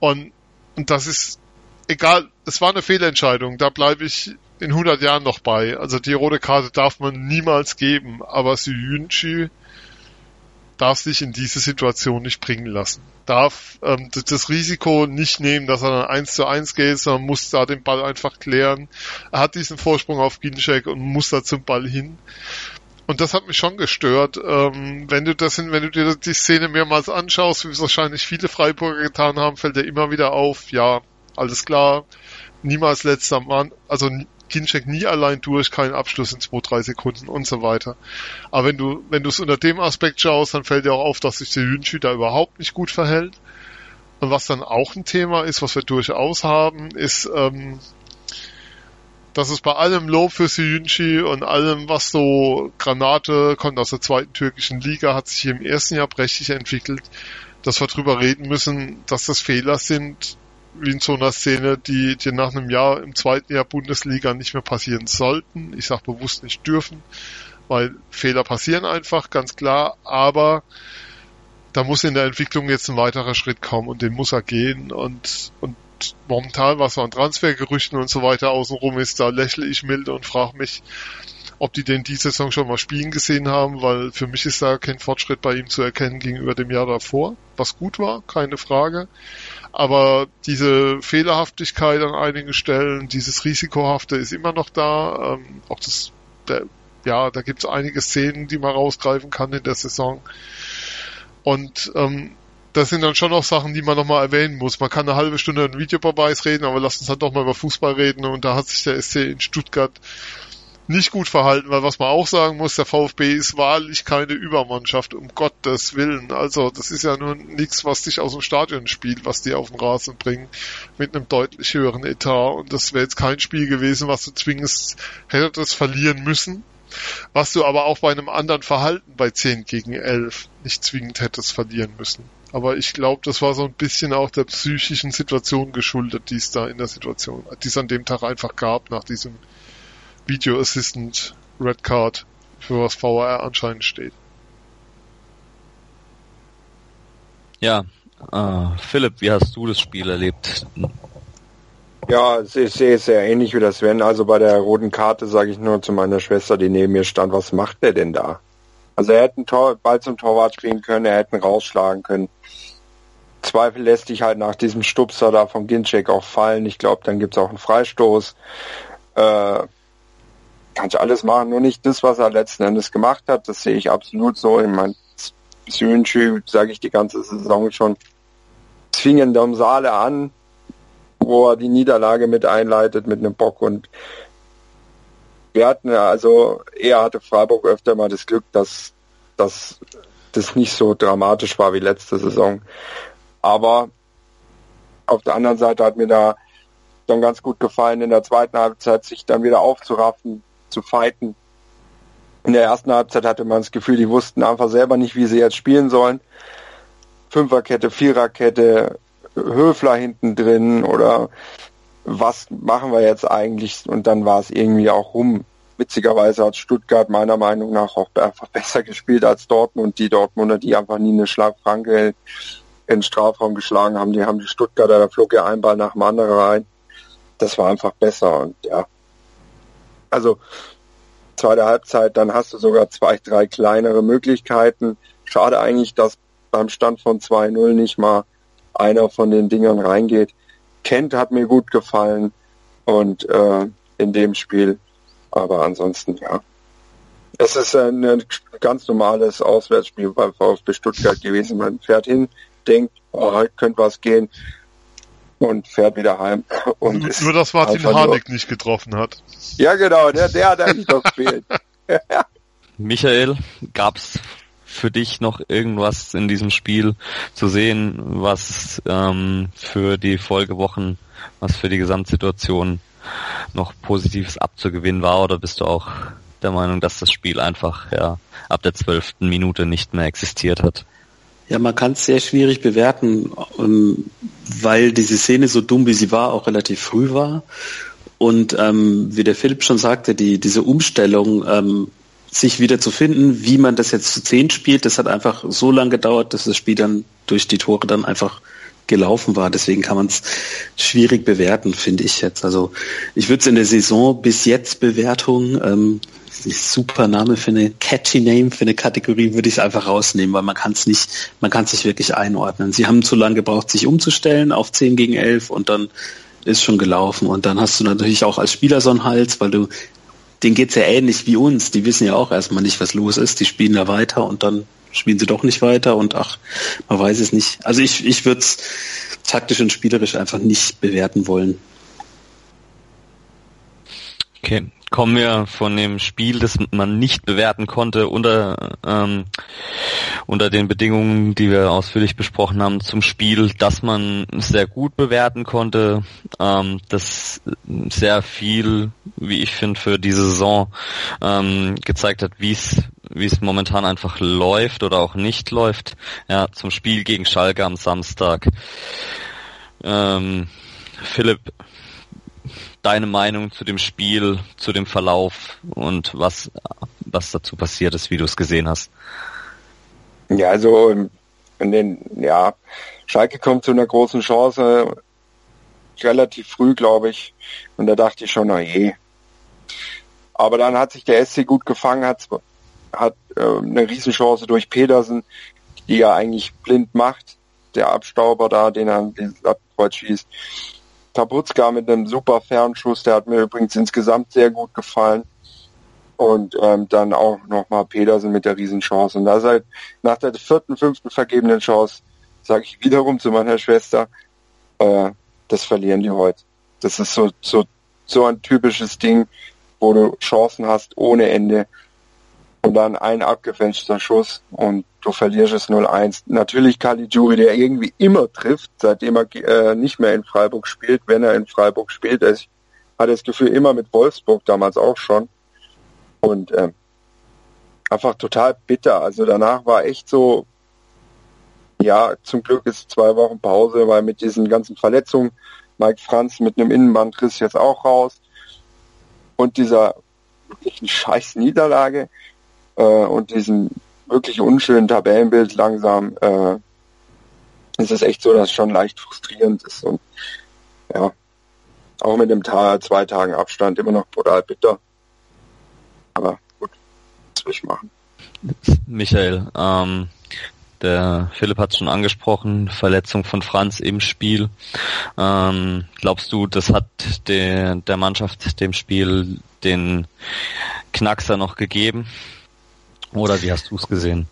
Und, und das ist egal, es war eine Fehlentscheidung, da bleibe ich in 100 Jahren noch bei. Also die rote Karte darf man niemals geben, aber Suyunchi darf sich in diese Situation nicht bringen lassen. Darf ähm, das Risiko nicht nehmen, dass er dann eins zu eins geht, sondern muss da den Ball einfach klären. Er hat diesen Vorsprung auf Ginczek und muss da zum Ball hin. Und das hat mich schon gestört. Ähm, wenn du das, wenn du dir die Szene mehrmals anschaust, wie es wahrscheinlich viele Freiburger getan haben, fällt dir immer wieder auf, ja, alles klar, niemals letzter Mann, also Ginczek nie allein durch, kein Abschluss in zwei, drei Sekunden und so weiter. Aber wenn du, wenn du es unter dem Aspekt schaust, dann fällt dir auch auf, dass sich der Jünschi da überhaupt nicht gut verhält. Und was dann auch ein Thema ist, was wir durchaus haben, ist, ähm, dass es bei allem Lob für Siyunchi und allem, was so Granate kommt aus der zweiten türkischen Liga, hat sich im ersten Jahr prächtig entwickelt, dass wir drüber reden müssen, dass das Fehler sind, wie in so einer Szene, die dir nach einem Jahr im zweiten Jahr Bundesliga nicht mehr passieren sollten. Ich sage bewusst nicht dürfen, weil Fehler passieren einfach, ganz klar, aber da muss in der Entwicklung jetzt ein weiterer Schritt kommen und den muss er gehen und, und momentan, was an Transfergerüchten und so weiter außenrum ist, da lächle ich milde und frage mich, ob die den diese Saison schon mal spielen gesehen haben, weil für mich ist da kein Fortschritt bei ihm zu erkennen gegenüber dem Jahr davor, was gut war, keine Frage. Aber diese Fehlerhaftigkeit an einigen Stellen, dieses Risikohafte ist immer noch da. Ähm, auch das, der, ja, da gibt es einige Szenen, die man rausgreifen kann in der Saison. Und ähm, das sind dann schon noch Sachen, die man nochmal erwähnen muss. Man kann eine halbe Stunde einen Videobeweis reden, aber lass uns halt doch mal über Fußball reden. Und da hat sich der SC in Stuttgart nicht gut verhalten, weil was man auch sagen muss, der VfB ist wahrlich keine Übermannschaft, um Gottes Willen. Also das ist ja nur nichts, was dich aus dem Stadion spielt, was die auf den Rasen bringen, mit einem deutlich höheren Etat. Und das wäre jetzt kein Spiel gewesen, was du zwingend hättest verlieren müssen, was du aber auch bei einem anderen Verhalten bei 10 gegen 11 nicht zwingend hättest verlieren müssen. Aber ich glaube, das war so ein bisschen auch der psychischen Situation geschuldet, die es da in der Situation, die es an dem Tag einfach gab, nach diesem Video Assistant Red Card, für was VR anscheinend steht. Ja, äh, Philipp, wie hast du das Spiel erlebt? Ja, sehr, sehr, sehr ähnlich wie das Sven. Also bei der roten Karte sage ich nur zu meiner Schwester, die neben mir stand, was macht der denn da? Also er hätte einen Tor, Ball zum Torwart spielen können, er hätte ihn rausschlagen können. Zweifel lässt sich halt nach diesem Stupser da vom Ginczek auch fallen. Ich glaube, dann gibt's auch einen Freistoß. Äh, kannst alles machen, nur nicht das, was er letzten Endes gemacht hat. Das sehe ich absolut so. Ich meine, Sönschü, sage ich die ganze Saison schon, zwingen Domsale an, wo er die Niederlage mit einleitet mit einem Bock und wir hatten ja, also er hatte Freiburg öfter mal das Glück, dass, dass das nicht so dramatisch war wie letzte Saison. Aber auf der anderen Seite hat mir da dann ganz gut gefallen, in der zweiten Halbzeit sich dann wieder aufzuraffen, zu fighten. In der ersten Halbzeit hatte man das Gefühl, die wussten einfach selber nicht, wie sie jetzt spielen sollen. Fünferkette, Viererkette, Höfler hinten drin oder was machen wir jetzt eigentlich? Und dann war es irgendwie auch rum. Witzigerweise hat Stuttgart meiner Meinung nach auch einfach [LAUGHS] besser gespielt als Dortmund. Die Dortmunder, die einfach nie eine Schlagfranke in den Strafraum geschlagen haben. Die haben die Stuttgarter, da flog ja ein Ball nach dem anderen rein. Das war einfach besser und ja. Also zweite Halbzeit, dann hast du sogar zwei, drei kleinere Möglichkeiten. Schade eigentlich, dass beim Stand von 2-0 nicht mal einer von den Dingern reingeht. Kent hat mir gut gefallen und äh, in dem Spiel, aber ansonsten ja. Es ist ein ganz normales Auswärtsspiel beim VfB Stuttgart gewesen. Man fährt hin, denkt, oh, heute könnte was gehen und fährt wieder heim. Und nur, nur dass Martin Harnik nicht getroffen hat. Ja genau, der, der hat eigentlich noch [LAUGHS] gefehlt. Michael, gab's für dich noch irgendwas in diesem Spiel zu sehen, was ähm, für die Folgewochen, was für die Gesamtsituation noch Positives abzugewinnen war oder bist du auch der Meinung, dass das Spiel einfach ja ab der zwölften Minute nicht mehr existiert hat? Ja, man kann es sehr schwierig bewerten, ähm, weil diese Szene so dumm wie sie war, auch relativ früh war. Und ähm, wie der Philipp schon sagte, die, diese Umstellung ähm, sich wieder zu finden, wie man das jetzt zu zehn spielt, das hat einfach so lange gedauert, dass das Spiel dann durch die Tore dann einfach gelaufen war. Deswegen kann man es schwierig bewerten, finde ich jetzt. Also ich würde es in der Saison bis jetzt Bewertung, ähm, super Name für eine catchy Name für eine Kategorie würde ich es einfach rausnehmen, weil man kann es nicht, man kann es nicht wirklich einordnen. Sie haben zu lange gebraucht, sich umzustellen auf 10 gegen 11 und dann ist schon gelaufen. Und dann hast du natürlich auch als Spieler so einen Hals, weil du denen geht's ja ähnlich wie uns. Die wissen ja auch erstmal nicht, was los ist. Die spielen da weiter und dann spielen sie doch nicht weiter und ach, man weiß es nicht. Also ich, ich würde es taktisch und spielerisch einfach nicht bewerten wollen. Okay, kommen wir von dem Spiel, das man nicht bewerten konnte, unter, ähm, unter den Bedingungen, die wir ausführlich besprochen haben, zum Spiel, das man sehr gut bewerten konnte, ähm, das sehr viel, wie ich finde, für diese Saison ähm, gezeigt hat, wie es wie es momentan einfach läuft oder auch nicht läuft. Ja, zum Spiel gegen Schalke am Samstag. Ähm, Philipp, deine Meinung zu dem Spiel, zu dem Verlauf und was, was dazu passiert ist, wie du es gesehen hast. Ja, also in den, ja, Schalke kommt zu einer großen Chance relativ früh, glaube ich. Und da dachte ich schon, na je. Aber dann hat sich der SC gut gefangen, hat, hat äh, eine Riesenchance durch Pedersen, die er eigentlich blind macht. Der Abstauber da, den er den Lattenkreuz schießt. Tabutzka mit einem super Fernschuss, der hat mir übrigens insgesamt sehr gut gefallen. Und ähm, dann auch nochmal Pedersen mit der Riesenchance. Und da seit nach der vierten, fünften vergebenen Chance sage ich wiederum zu meiner Schwester, äh, das verlieren die heute. Das ist so, so, so ein typisches Ding, wo du Chancen hast ohne Ende und dann ein abgefälschter Schuss und du verlierst es 0-1. Natürlich Caligiuri, der irgendwie immer trifft, seitdem er äh, nicht mehr in Freiburg spielt, wenn er in Freiburg spielt. Ich hatte das Gefühl immer mit Wolfsburg damals auch schon. Und äh, einfach total bitter. Also danach war echt so, ja, zum Glück ist zwei Wochen Pause, weil mit diesen ganzen Verletzungen, Mike Franz mit einem Innenbandriss jetzt auch raus und dieser scheiß Niederlage äh, und diesem wirklich unschönen Tabellenbild langsam äh, ist es echt so, dass es schon leicht frustrierend ist und ja, auch mit dem Tag, zwei Tagen Abstand immer noch brutal bitter. Aber gut, was will ich machen? Michael, ähm, der Philipp hat es schon angesprochen, Verletzung von Franz im Spiel. Ähm, glaubst du, das hat der, der Mannschaft dem Spiel den Knackser noch gegeben? Oder wie hast du es gesehen?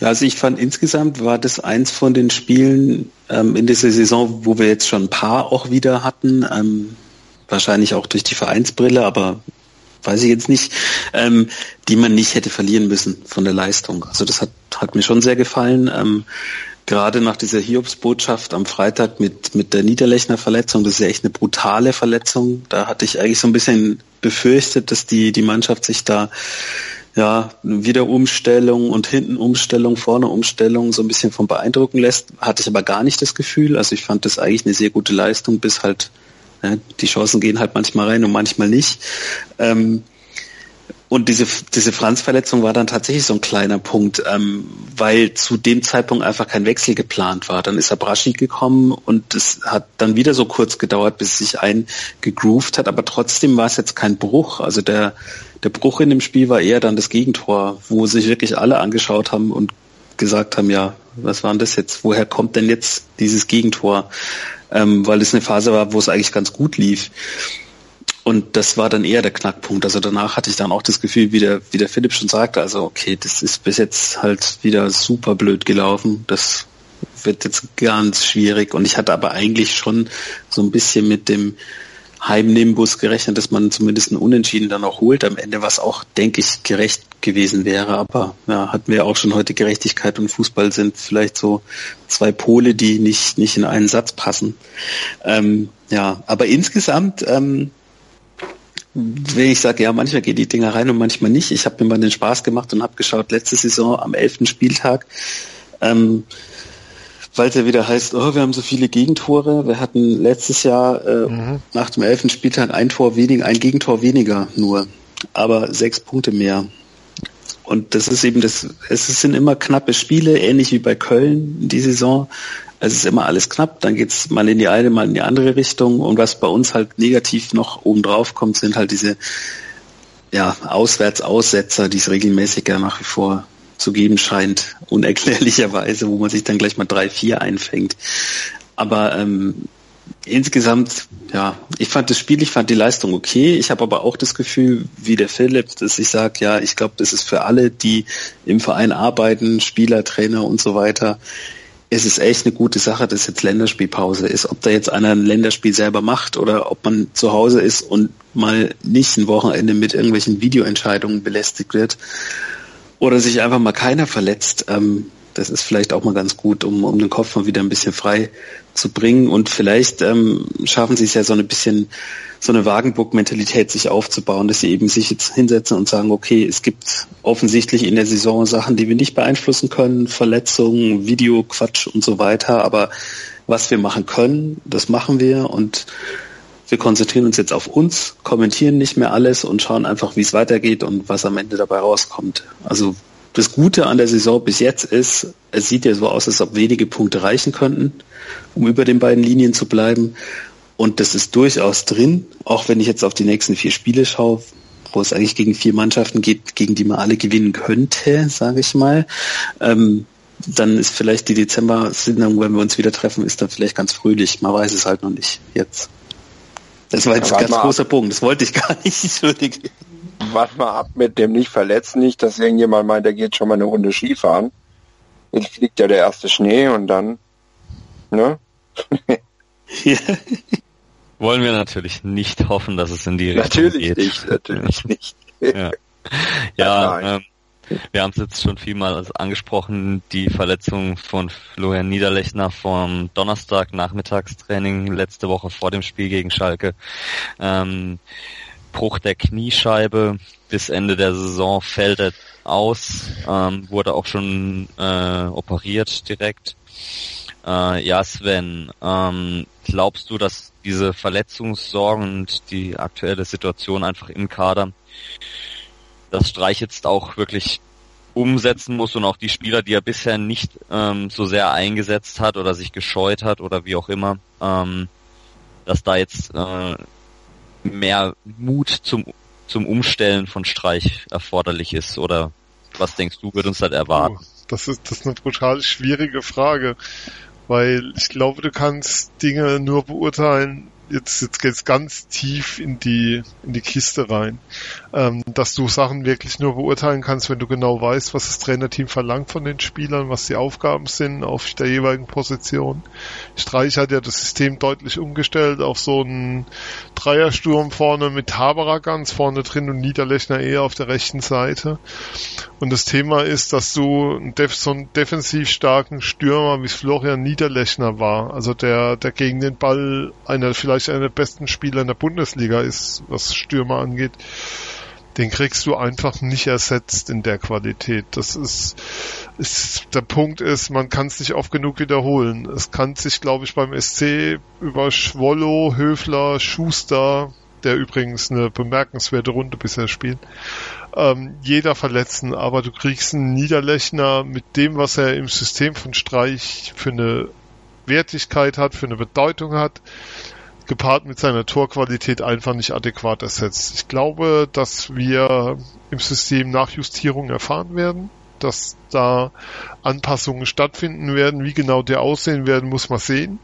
Ja, also ich fand insgesamt war das eins von den Spielen ähm, in dieser Saison, wo wir jetzt schon ein paar auch wieder hatten. Ähm, wahrscheinlich auch durch die Vereinsbrille, aber weiß ich jetzt nicht, ähm, die man nicht hätte verlieren müssen von der Leistung. Also das hat, hat mir schon sehr gefallen. Ähm, gerade nach dieser Hiobsbotschaft am Freitag mit, mit der Niederlechner Verletzung, das ist ja echt eine brutale Verletzung. Da hatte ich eigentlich so ein bisschen befürchtet, dass die, die Mannschaft sich da ja, wieder Umstellung und hinten Umstellung, vorne Umstellung so ein bisschen von beeindrucken lässt, hatte ich aber gar nicht das Gefühl. Also ich fand das eigentlich eine sehr gute Leistung, bis halt, ja, die Chancen gehen halt manchmal rein und manchmal nicht. Ähm, Und diese, diese Franz-Verletzung war dann tatsächlich so ein kleiner Punkt, ähm, weil zu dem Zeitpunkt einfach kein Wechsel geplant war. Dann ist Abrashi gekommen und es hat dann wieder so kurz gedauert, bis es sich eingegroovt hat, aber trotzdem war es jetzt kein Bruch. Also der, der Bruch in dem Spiel war eher dann das Gegentor, wo sich wirklich alle angeschaut haben und gesagt haben, ja, was war denn das jetzt? Woher kommt denn jetzt dieses Gegentor? Ähm, weil es eine Phase war, wo es eigentlich ganz gut lief. Und das war dann eher der Knackpunkt. Also danach hatte ich dann auch das Gefühl, wie der, wie der Philipp schon sagte, also okay, das ist bis jetzt halt wieder super blöd gelaufen. Das wird jetzt ganz schwierig. Und ich hatte aber eigentlich schon so ein bisschen mit dem Heimnimbus gerechnet, dass man zumindest einen Unentschieden dann auch holt am Ende, was auch, denke ich, gerecht gewesen wäre. Aber ja, hatten wir auch schon heute Gerechtigkeit und Fußball sind vielleicht so zwei Pole, die nicht, nicht in einen Satz passen. Ähm, ja, aber insgesamt ähm, wenn ich sage, ja, manchmal geht die Dinger rein und manchmal nicht. Ich habe mir mal den Spaß gemacht und habe geschaut, letzte Saison am elften Spieltag, ähm, weil es ja wieder heißt, oh, wir haben so viele Gegentore. Wir hatten letztes Jahr äh, mhm. nach dem elften Spieltag ein Tor weniger, ein Gegentor weniger nur, aber sechs Punkte mehr. Und das ist eben das, es sind immer knappe Spiele, ähnlich wie bei Köln die Saison es ist immer alles knapp, dann geht's mal in die eine, mal in die andere Richtung. Und was bei uns halt negativ noch oben drauf kommt, sind halt diese ja, Auswärtsaussetzer, die es regelmäßig ja nach wie vor zu geben scheint, unerklärlicherweise, wo man sich dann gleich mal drei, vier einfängt. Aber ähm, insgesamt, ja, ich fand das Spiel, ich fand die Leistung okay. Ich habe aber auch das Gefühl, wie der Philipp, dass ich sage, ja, ich glaube, das ist für alle, die im Verein arbeiten, Spieler, Trainer und so weiter, es ist echt eine gute Sache, dass jetzt Länderspielpause ist. Ob da jetzt einer ein Länderspiel selber macht oder ob man zu Hause ist und mal nicht ein Wochenende mit irgendwelchen Videoentscheidungen belästigt wird oder sich einfach mal keiner verletzt. Ähm, das ist vielleicht auch mal ganz gut, um, um den Kopf mal wieder ein bisschen frei zu bringen. Und vielleicht ähm, schaffen sie es ja so ein bisschen so eine Wagenburg-Mentalität sich aufzubauen, dass sie eben sich jetzt hinsetzen und sagen, okay, es gibt offensichtlich in der Saison Sachen, die wir nicht beeinflussen können, Verletzungen, Videoquatsch und so weiter, aber was wir machen können, das machen wir und wir konzentrieren uns jetzt auf uns, kommentieren nicht mehr alles und schauen einfach, wie es weitergeht und was am Ende dabei rauskommt. Also das Gute an der Saison bis jetzt ist, es sieht ja so aus, als ob wenige Punkte reichen könnten, um über den beiden Linien zu bleiben. Und das ist durchaus drin, auch wenn ich jetzt auf die nächsten vier Spiele schaue, wo es eigentlich gegen vier Mannschaften geht, gegen die man alle gewinnen könnte, sage ich mal. Ähm, dann ist vielleicht die Dezember-Sitzung, wenn wir uns wieder treffen, ist dann vielleicht ganz fröhlich. Man weiß es halt noch nicht jetzt. Das war jetzt ein ganz großer Punkt. Das wollte ich gar nicht. [LAUGHS] Entschuldige. Warte mal ab mit dem nicht verletzen, nicht, dass irgendjemand meint, der geht schon mal eine Runde Skifahren. Jetzt fliegt ja der erste Schnee und dann, ne? [LAUGHS] Wollen wir natürlich nicht hoffen, dass es in die Richtung natürlich geht. Nicht, natürlich [LAUGHS] nicht. ja, ja ähm, wir haben es jetzt schon vielmal angesprochen, die Verletzung von Florian Niederlechner vom Donnerstag Nachmittagstraining letzte Woche vor dem Spiel gegen Schalke. Ähm, Bruch der Kniescheibe bis Ende der Saison fällt er aus, ähm, wurde auch schon äh, operiert direkt. Äh, ja, Sven, ähm, glaubst du, dass diese Verletzungssorgen und die aktuelle Situation einfach im Kader das Streich jetzt auch wirklich umsetzen muss und auch die Spieler, die er bisher nicht ähm, so sehr eingesetzt hat oder sich gescheut hat oder wie auch immer, ähm, dass da jetzt äh, mehr Mut zum, zum Umstellen von Streich erforderlich ist oder was denkst du, wird uns das erwarten? Das ist, das ist eine brutal schwierige Frage weil ich glaube, du kannst Dinge nur beurteilen, jetzt, jetzt geht's ganz tief in die, in die Kiste rein. Ähm, dass du Sachen wirklich nur beurteilen kannst, wenn du genau weißt, was das Trainerteam verlangt von den Spielern, was die Aufgaben sind auf der jeweiligen Position. Streich hat ja das System deutlich umgestellt auf so einen Dreiersturm vorne mit Haberer ganz vorne drin und Niederlechner eher auf der rechten Seite. Und das Thema ist, dass du einen def so einen defensiv starken Stürmer wie Florian Niederlechner war, also der, der gegen den Ball einer vielleicht einer der besten Spieler in der Bundesliga ist, was Stürmer angeht, den kriegst du einfach nicht ersetzt in der Qualität. Das ist, ist der Punkt ist, man kann es nicht oft genug wiederholen. Es kann sich, glaube ich, beim SC über Schwollo, Höfler, Schuster, der übrigens eine bemerkenswerte Runde bisher spielt, ähm, jeder verletzen, aber du kriegst einen Niederlechner mit dem, was er im System von Streich für eine Wertigkeit hat, für eine Bedeutung hat, gepaart mit seiner Torqualität einfach nicht adäquat ersetzt. Ich glaube, dass wir im System Nachjustierungen erfahren werden, dass da Anpassungen stattfinden werden. Wie genau die aussehen werden, muss man sehen.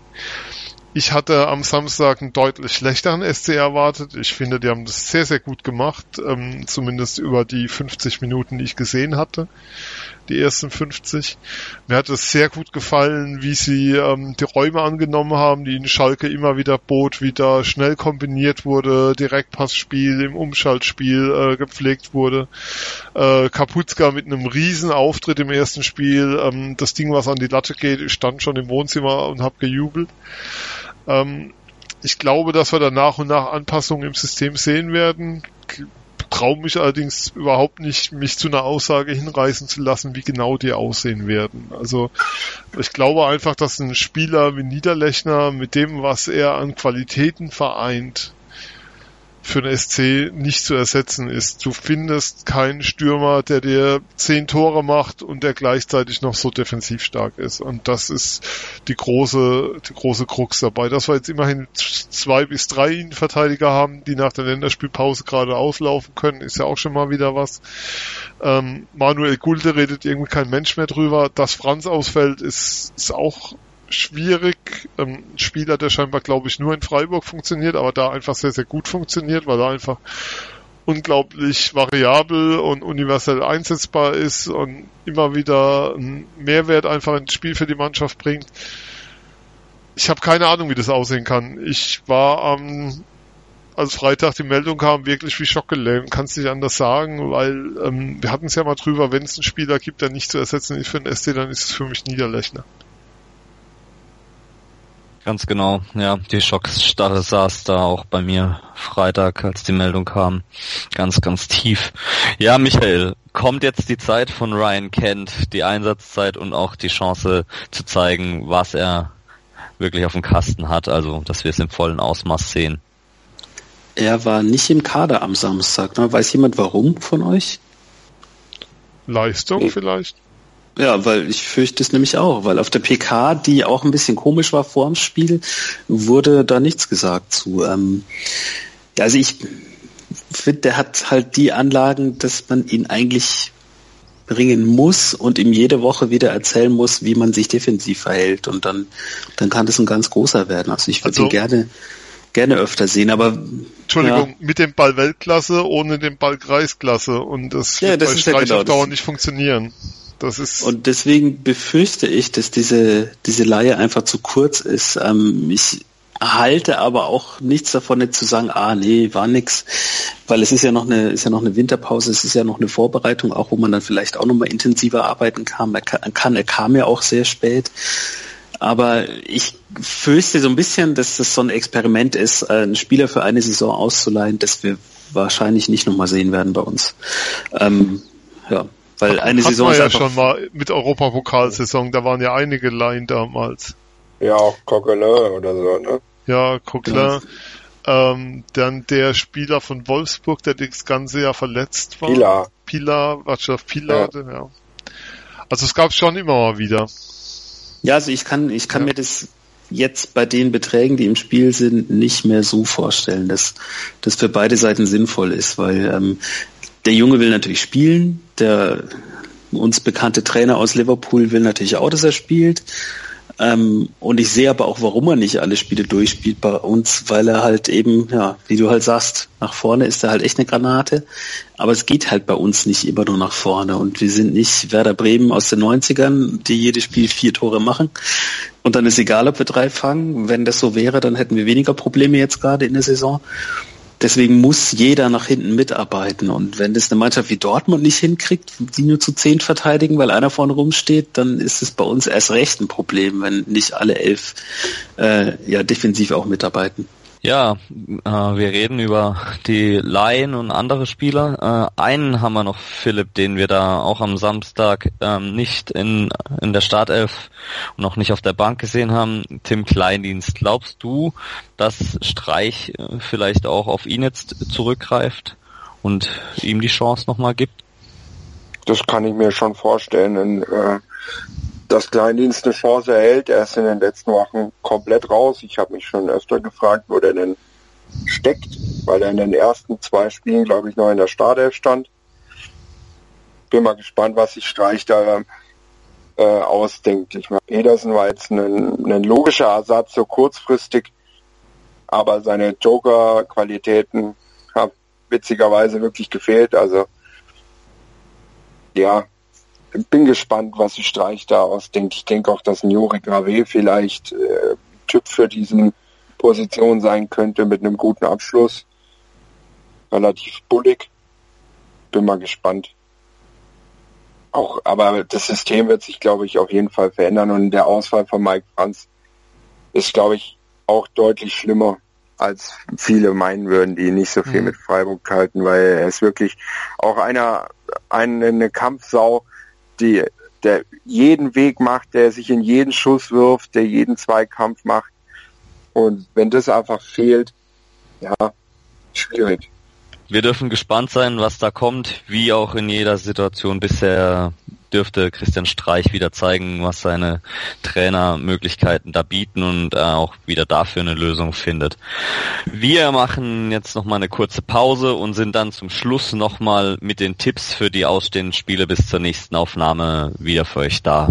Ich hatte am Samstag einen deutlich schlechteren SC erwartet. Ich finde, die haben das sehr, sehr gut gemacht, ähm, zumindest über die 50 Minuten, die ich gesehen hatte die ersten 50. Mir hat es sehr gut gefallen, wie sie ähm, die Räume angenommen haben, die in Schalke immer wieder bot, wie da schnell kombiniert wurde, Direktpassspiel im Umschaltspiel äh, gepflegt wurde. Äh, Kapuzka mit einem riesen Auftritt im ersten Spiel, ähm, das Ding, was an die Latte geht, ich stand schon im Wohnzimmer und habe gejubelt. Ähm, ich glaube, dass wir da nach und nach Anpassungen im System sehen werden traue mich allerdings überhaupt nicht, mich zu einer Aussage hinreißen zu lassen, wie genau die aussehen werden. Also ich glaube einfach, dass ein Spieler wie Niederlechner mit dem, was er an Qualitäten vereint, für den SC nicht zu ersetzen ist. Du findest keinen Stürmer, der dir zehn Tore macht und der gleichzeitig noch so defensiv stark ist. Und das ist die große, die große Krux dabei. Dass wir jetzt immerhin zwei bis drei Innenverteidiger haben, die nach der Länderspielpause gerade auslaufen können, ist ja auch schon mal wieder was. Ähm, Manuel Gulde redet irgendwie kein Mensch mehr drüber. Dass Franz ausfällt, ist, ist auch schwierig. Ähm, Spieler, der scheinbar, glaube ich, nur in Freiburg funktioniert, aber da einfach sehr, sehr gut funktioniert, weil er einfach unglaublich variabel und universell einsetzbar ist und immer wieder einen Mehrwert einfach ins Spiel für die Mannschaft bringt. Ich habe keine Ahnung, wie das aussehen kann. Ich war am, als Freitag die Meldung kam, wirklich wie schockgelähmt. Kannst nicht anders sagen, weil ähm, wir hatten es ja mal drüber, wenn es einen Spieler gibt, der nicht zu ersetzen ist für den SC, dann ist es für mich Niederlechner. Ganz genau, ja, die Schockstarre saß da auch bei mir Freitag, als die Meldung kam. Ganz, ganz tief. Ja, Michael, kommt jetzt die Zeit von Ryan Kent, die Einsatzzeit und auch die Chance zu zeigen, was er wirklich auf dem Kasten hat, also dass wir es im vollen Ausmaß sehen. Er war nicht im Kader am Samstag. Ne? Weiß jemand warum von euch? Leistung vielleicht? Ja, weil ich fürchte es nämlich auch, weil auf der PK, die auch ein bisschen komisch war vor dem Spiel, wurde da nichts gesagt zu. Ähm, ja, also ich finde, der hat halt die Anlagen, dass man ihn eigentlich bringen muss und ihm jede Woche wieder erzählen muss, wie man sich defensiv verhält und dann, dann kann das ein ganz großer werden. Also ich würde also, ihn gerne, gerne öfter sehen, aber Entschuldigung, ja. mit dem Ball Weltklasse, ohne den Ball Kreisklasse und das ja, wird das bei Streich ja genau, auf Dauer nicht funktionieren. Das ist und deswegen befürchte ich, dass diese, diese Laie einfach zu kurz ist. Ähm, ich halte aber auch nichts davon, nicht zu sagen, ah nee, war nix, weil es ist ja noch eine, ist ja noch eine Winterpause, es ist ja noch eine Vorbereitung, auch wo man dann vielleicht auch nochmal intensiver arbeiten kann. Er kann. Er kam ja auch sehr spät. Aber ich fürchte so ein bisschen, dass das so ein Experiment ist, einen Spieler für eine Saison auszuleihen, das wir wahrscheinlich nicht nochmal sehen werden bei uns. Ähm, ja, weil eine Hat Saison ist ja schon mal mit Europapokalsaison, da waren ja einige Laien damals. Ja, auch Coquelin oder so, ne? Ja, Coquelin. Ja. Ähm, dann der Spieler von Wolfsburg, der das ganze Jahr verletzt war. Pilar. Pilar, Watschaf Pilar, ja. ja. Also es gab schon immer mal wieder. Ja, also ich kann, ich kann ja. mir das jetzt bei den Beträgen, die im Spiel sind, nicht mehr so vorstellen, dass das für beide Seiten sinnvoll ist, weil ähm, der Junge will natürlich spielen. Der uns bekannte Trainer aus Liverpool will natürlich auch, dass er spielt. Ähm, und ich sehe aber auch, warum er nicht alle Spiele durchspielt bei uns, weil er halt eben, ja, wie du halt sagst, nach vorne ist er halt echt eine Granate. Aber es geht halt bei uns nicht immer nur nach vorne. Und wir sind nicht Werder Bremen aus den 90ern, die jedes Spiel vier Tore machen. Und dann ist egal, ob wir drei fangen. Wenn das so wäre, dann hätten wir weniger Probleme jetzt gerade in der Saison. Deswegen muss jeder nach hinten mitarbeiten. Und wenn das eine Mannschaft wie Dortmund nicht hinkriegt, die nur zu zehn verteidigen, weil einer vorne rumsteht, dann ist es bei uns erst recht ein Problem, wenn nicht alle elf äh, ja defensiv auch mitarbeiten. Ja, äh, wir reden über die Laien und andere Spieler. Äh, einen haben wir noch, Philipp, den wir da auch am Samstag ähm, nicht in, in der Startelf und noch nicht auf der Bank gesehen haben, Tim Kleindienst. Glaubst du, dass Streich äh, vielleicht auch auf ihn jetzt zurückgreift und ihm die Chance nochmal gibt? Das kann ich mir schon vorstellen. Und, äh, dass Kleindienst eine Chance erhält. Er ist in den letzten Wochen komplett raus. Ich habe mich schon öfter gefragt, wo der denn steckt, weil er in den ersten zwei Spielen, glaube ich, noch in der Startelf stand. Bin mal gespannt, was sich Streich da äh, ausdenkt. Ich meine, Pedersen war jetzt ein, ein logischer Ersatz, so kurzfristig, aber seine Joker-Qualitäten haben witzigerweise wirklich gefehlt. Also ja, bin gespannt, was sich Streich da ausdenkt. Ich denke auch, dass ein Juri Grave vielleicht äh, Typ für diesen Position sein könnte mit einem guten Abschluss. Relativ bullig. Bin mal gespannt. Auch, aber das System wird sich, glaube ich, auf jeden Fall verändern und der Ausfall von Mike Franz ist, glaube ich, auch deutlich schlimmer, als viele meinen würden, die nicht so viel mhm. mit Freiburg halten, weil er ist wirklich auch einer, eine, eine Kampfsau, die, der jeden Weg macht, der sich in jeden Schuss wirft, der jeden Zweikampf macht. Und wenn das einfach fehlt, ja, schwierig. Wir dürfen gespannt sein, was da kommt, wie auch in jeder Situation bisher dürfte Christian Streich wieder zeigen, was seine Trainermöglichkeiten da bieten und äh, auch wieder dafür eine Lösung findet. Wir machen jetzt nochmal eine kurze Pause und sind dann zum Schluss nochmal mit den Tipps für die ausstehenden Spiele bis zur nächsten Aufnahme wieder für euch da.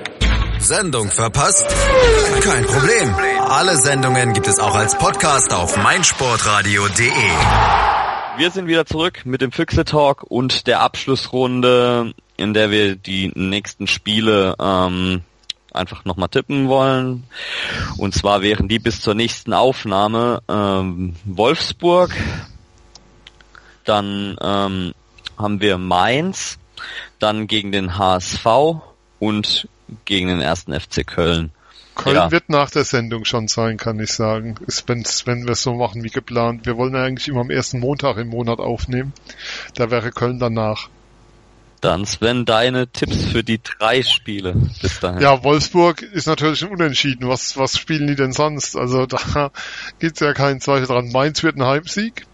Sendung verpasst? Kein Problem. Alle Sendungen gibt es auch als Podcast auf meinsportradio.de. Wir sind wieder zurück mit dem Füchse Talk und der Abschlussrunde, in der wir die nächsten Spiele ähm, einfach nochmal tippen wollen. Und zwar wären die bis zur nächsten Aufnahme ähm, Wolfsburg, dann ähm, haben wir Mainz, dann gegen den HSV und gegen den ersten FC Köln. Köln ja. wird nach der Sendung schon sein, kann ich sagen. Ist, wenn wir es so machen wie geplant. Wir wollen ja eigentlich immer am ersten Montag im Monat aufnehmen. Da wäre Köln danach. Dann Sven, deine Tipps für die drei Spiele bis dahin. Ja, Wolfsburg ist natürlich ein Unentschieden. Was, was spielen die denn sonst? Also da [LAUGHS] gibt's ja keinen Zweifel dran. Mainz wird ein Heimsieg.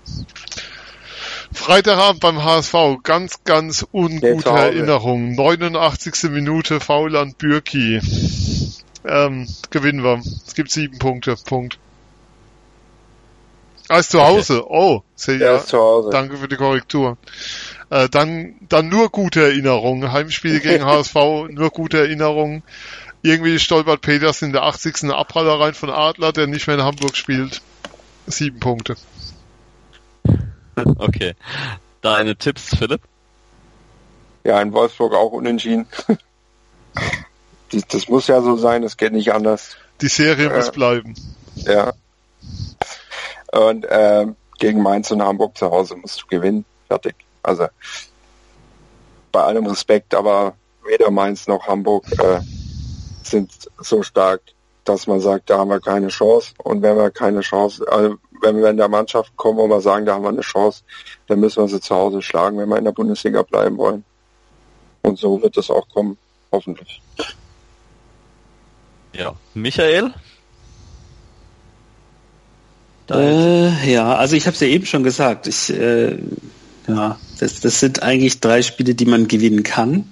Freitagabend beim HSV, ganz, ganz ungute Erinnerung. 89. Minute, Foul an Bürki. Ähm, gewinnen wir. Es gibt sieben Punkte. Punkt. Ah, ist zu Hause. Okay. Oh, sehr, ja, ist zu Hause. Danke für die Korrektur. Äh, dann, dann nur gute Erinnerungen. Heimspiel gegen [LAUGHS] HSV, nur gute Erinnerungen. Irgendwie stolpert Peters in der 80. Abpraller rein von Adler, der nicht mehr in Hamburg spielt. Sieben Punkte. [LAUGHS] Okay. Deine Tipps, Philipp? Ja, in Wolfsburg auch unentschieden. [LAUGHS] das muss ja so sein, das geht nicht anders. Die Serie äh, muss bleiben. Ja. Und äh, gegen Mainz und Hamburg zu Hause musst du gewinnen. Fertig. Also bei allem Respekt, aber weder Mainz noch Hamburg äh, sind so stark, dass man sagt, da haben wir keine Chance. Und wenn wir keine Chance, also wenn wir in der Mannschaft kommen, wo wir sagen, da haben wir eine Chance, dann müssen wir sie zu Hause schlagen, wenn wir in der Bundesliga bleiben wollen. Und so wird es auch kommen, hoffentlich. Ja, Michael? Äh, ja, also ich habe es ja eben schon gesagt. Ich, äh, ja, das, das sind eigentlich drei Spiele, die man gewinnen kann.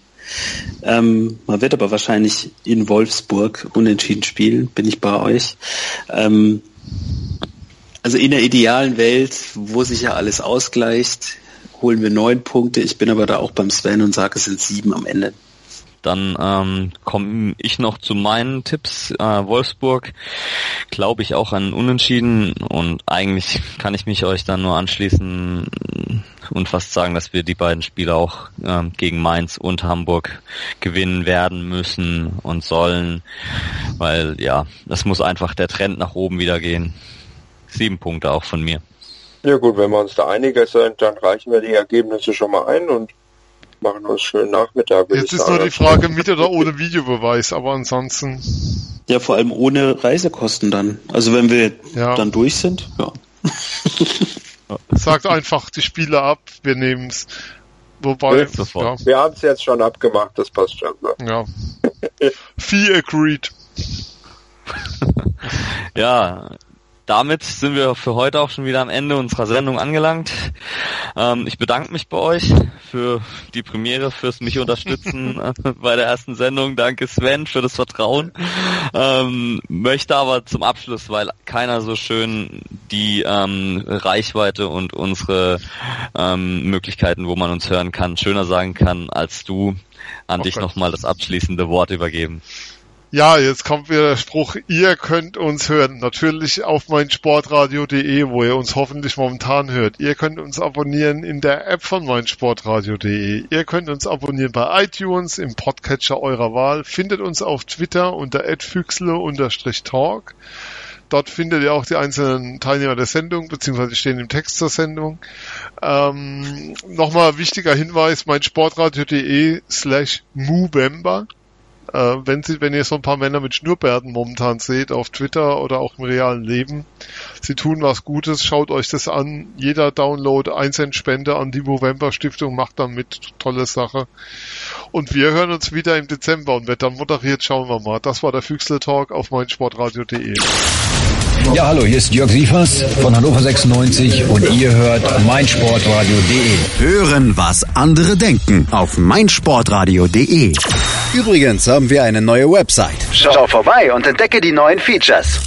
Ähm, man wird aber wahrscheinlich in Wolfsburg unentschieden spielen, bin ich bei euch. Ähm, also in der idealen Welt, wo sich ja alles ausgleicht, holen wir neun Punkte. Ich bin aber da auch beim Sven und sage, es sind sieben am Ende. dann ähm, komme ich noch zu meinen Tipps. Äh, Wolfsburg glaube ich auch an Unentschieden und eigentlich kann ich mich euch dann nur anschließen und fast sagen, dass wir die beiden Spiele auch ähm, gegen Mainz und Hamburg gewinnen werden müssen und sollen, weil ja, es muss einfach der Trend nach oben wieder gehen. Sieben Punkte auch von mir. Ja gut, wenn wir uns da einig sind, dann reichen wir die Ergebnisse schon mal ein und machen uns schönen Nachmittag. Jetzt ist nur die Frage mit oder ohne Videobeweis, aber ansonsten. Ja, vor allem ohne Reisekosten dann. Also wenn wir ja. dann durch sind, ja. [LAUGHS] Sagt einfach die Spiele ab, wir nehmen es. Wobei, ja. wir haben es jetzt schon abgemacht, das passt schon. Ja. Fee agreed. [LAUGHS] ja, damit sind wir für heute auch schon wieder am Ende unserer Sendung angelangt. Ähm, ich bedanke mich bei euch für die Premiere, fürs mich unterstützen [LAUGHS] äh, bei der ersten Sendung. Danke Sven für das Vertrauen. Ähm, möchte aber zum Abschluss, weil keiner so schön die ähm, Reichweite und unsere ähm, Möglichkeiten, wo man uns hören kann, schöner sagen kann als du, an oh dich nochmal das abschließende Wort übergeben. Ja, jetzt kommt wieder der Spruch, ihr könnt uns hören. Natürlich auf meinsportradio.de, wo ihr uns hoffentlich momentan hört. Ihr könnt uns abonnieren in der App von meinsportradio.de. Ihr könnt uns abonnieren bei iTunes, im Podcatcher eurer Wahl. Findet uns auf Twitter unter adfüchsle-talk. Dort findet ihr auch die einzelnen Teilnehmer der Sendung, beziehungsweise stehen im Text zur Sendung. Ähm, Nochmal wichtiger Hinweis, meinsportradio.de slash Movember äh, wenn Sie, wenn ihr so ein paar Männer mit Schnurrbärten momentan seht auf Twitter oder auch im realen Leben, sie tun was Gutes, schaut euch das an. Jeder Download, 1 Cent Spende an die Movember Stiftung macht damit tolle Sache. Und wir hören uns wieder im Dezember und wer dann moderiert, schauen wir mal. Das war der Füchsle Talk auf meinsportradio.de. Ja, hallo, hier ist Jörg Sievers von Hannover 96 und ihr hört meinsportradio.de. Hören, was andere denken auf meinsportradio.de. Übrigens haben wir eine neue Website. Schau vorbei und entdecke die neuen Features.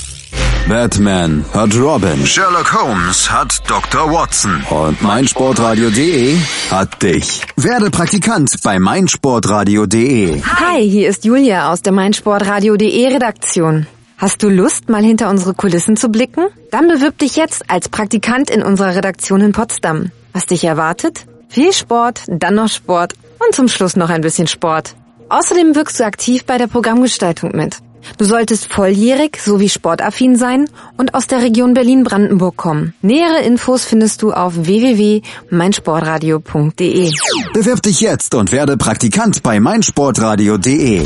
Batman hat Robin. Sherlock Holmes hat Dr. Watson. Und meinsportradio.de hat dich. Werde Praktikant bei meinsportradio.de. Hi, hier ist Julia aus der meinsportradio.de Redaktion. Hast du Lust, mal hinter unsere Kulissen zu blicken? Dann bewirb dich jetzt als Praktikant in unserer Redaktion in Potsdam. Was dich erwartet? Viel Sport, dann noch Sport und zum Schluss noch ein bisschen Sport. Außerdem wirkst du aktiv bei der Programmgestaltung mit. Du solltest volljährig sowie sportaffin sein und aus der Region Berlin-Brandenburg kommen. Nähere Infos findest du auf www.meinsportradio.de. Bewirb dich jetzt und werde Praktikant bei meinsportradio.de.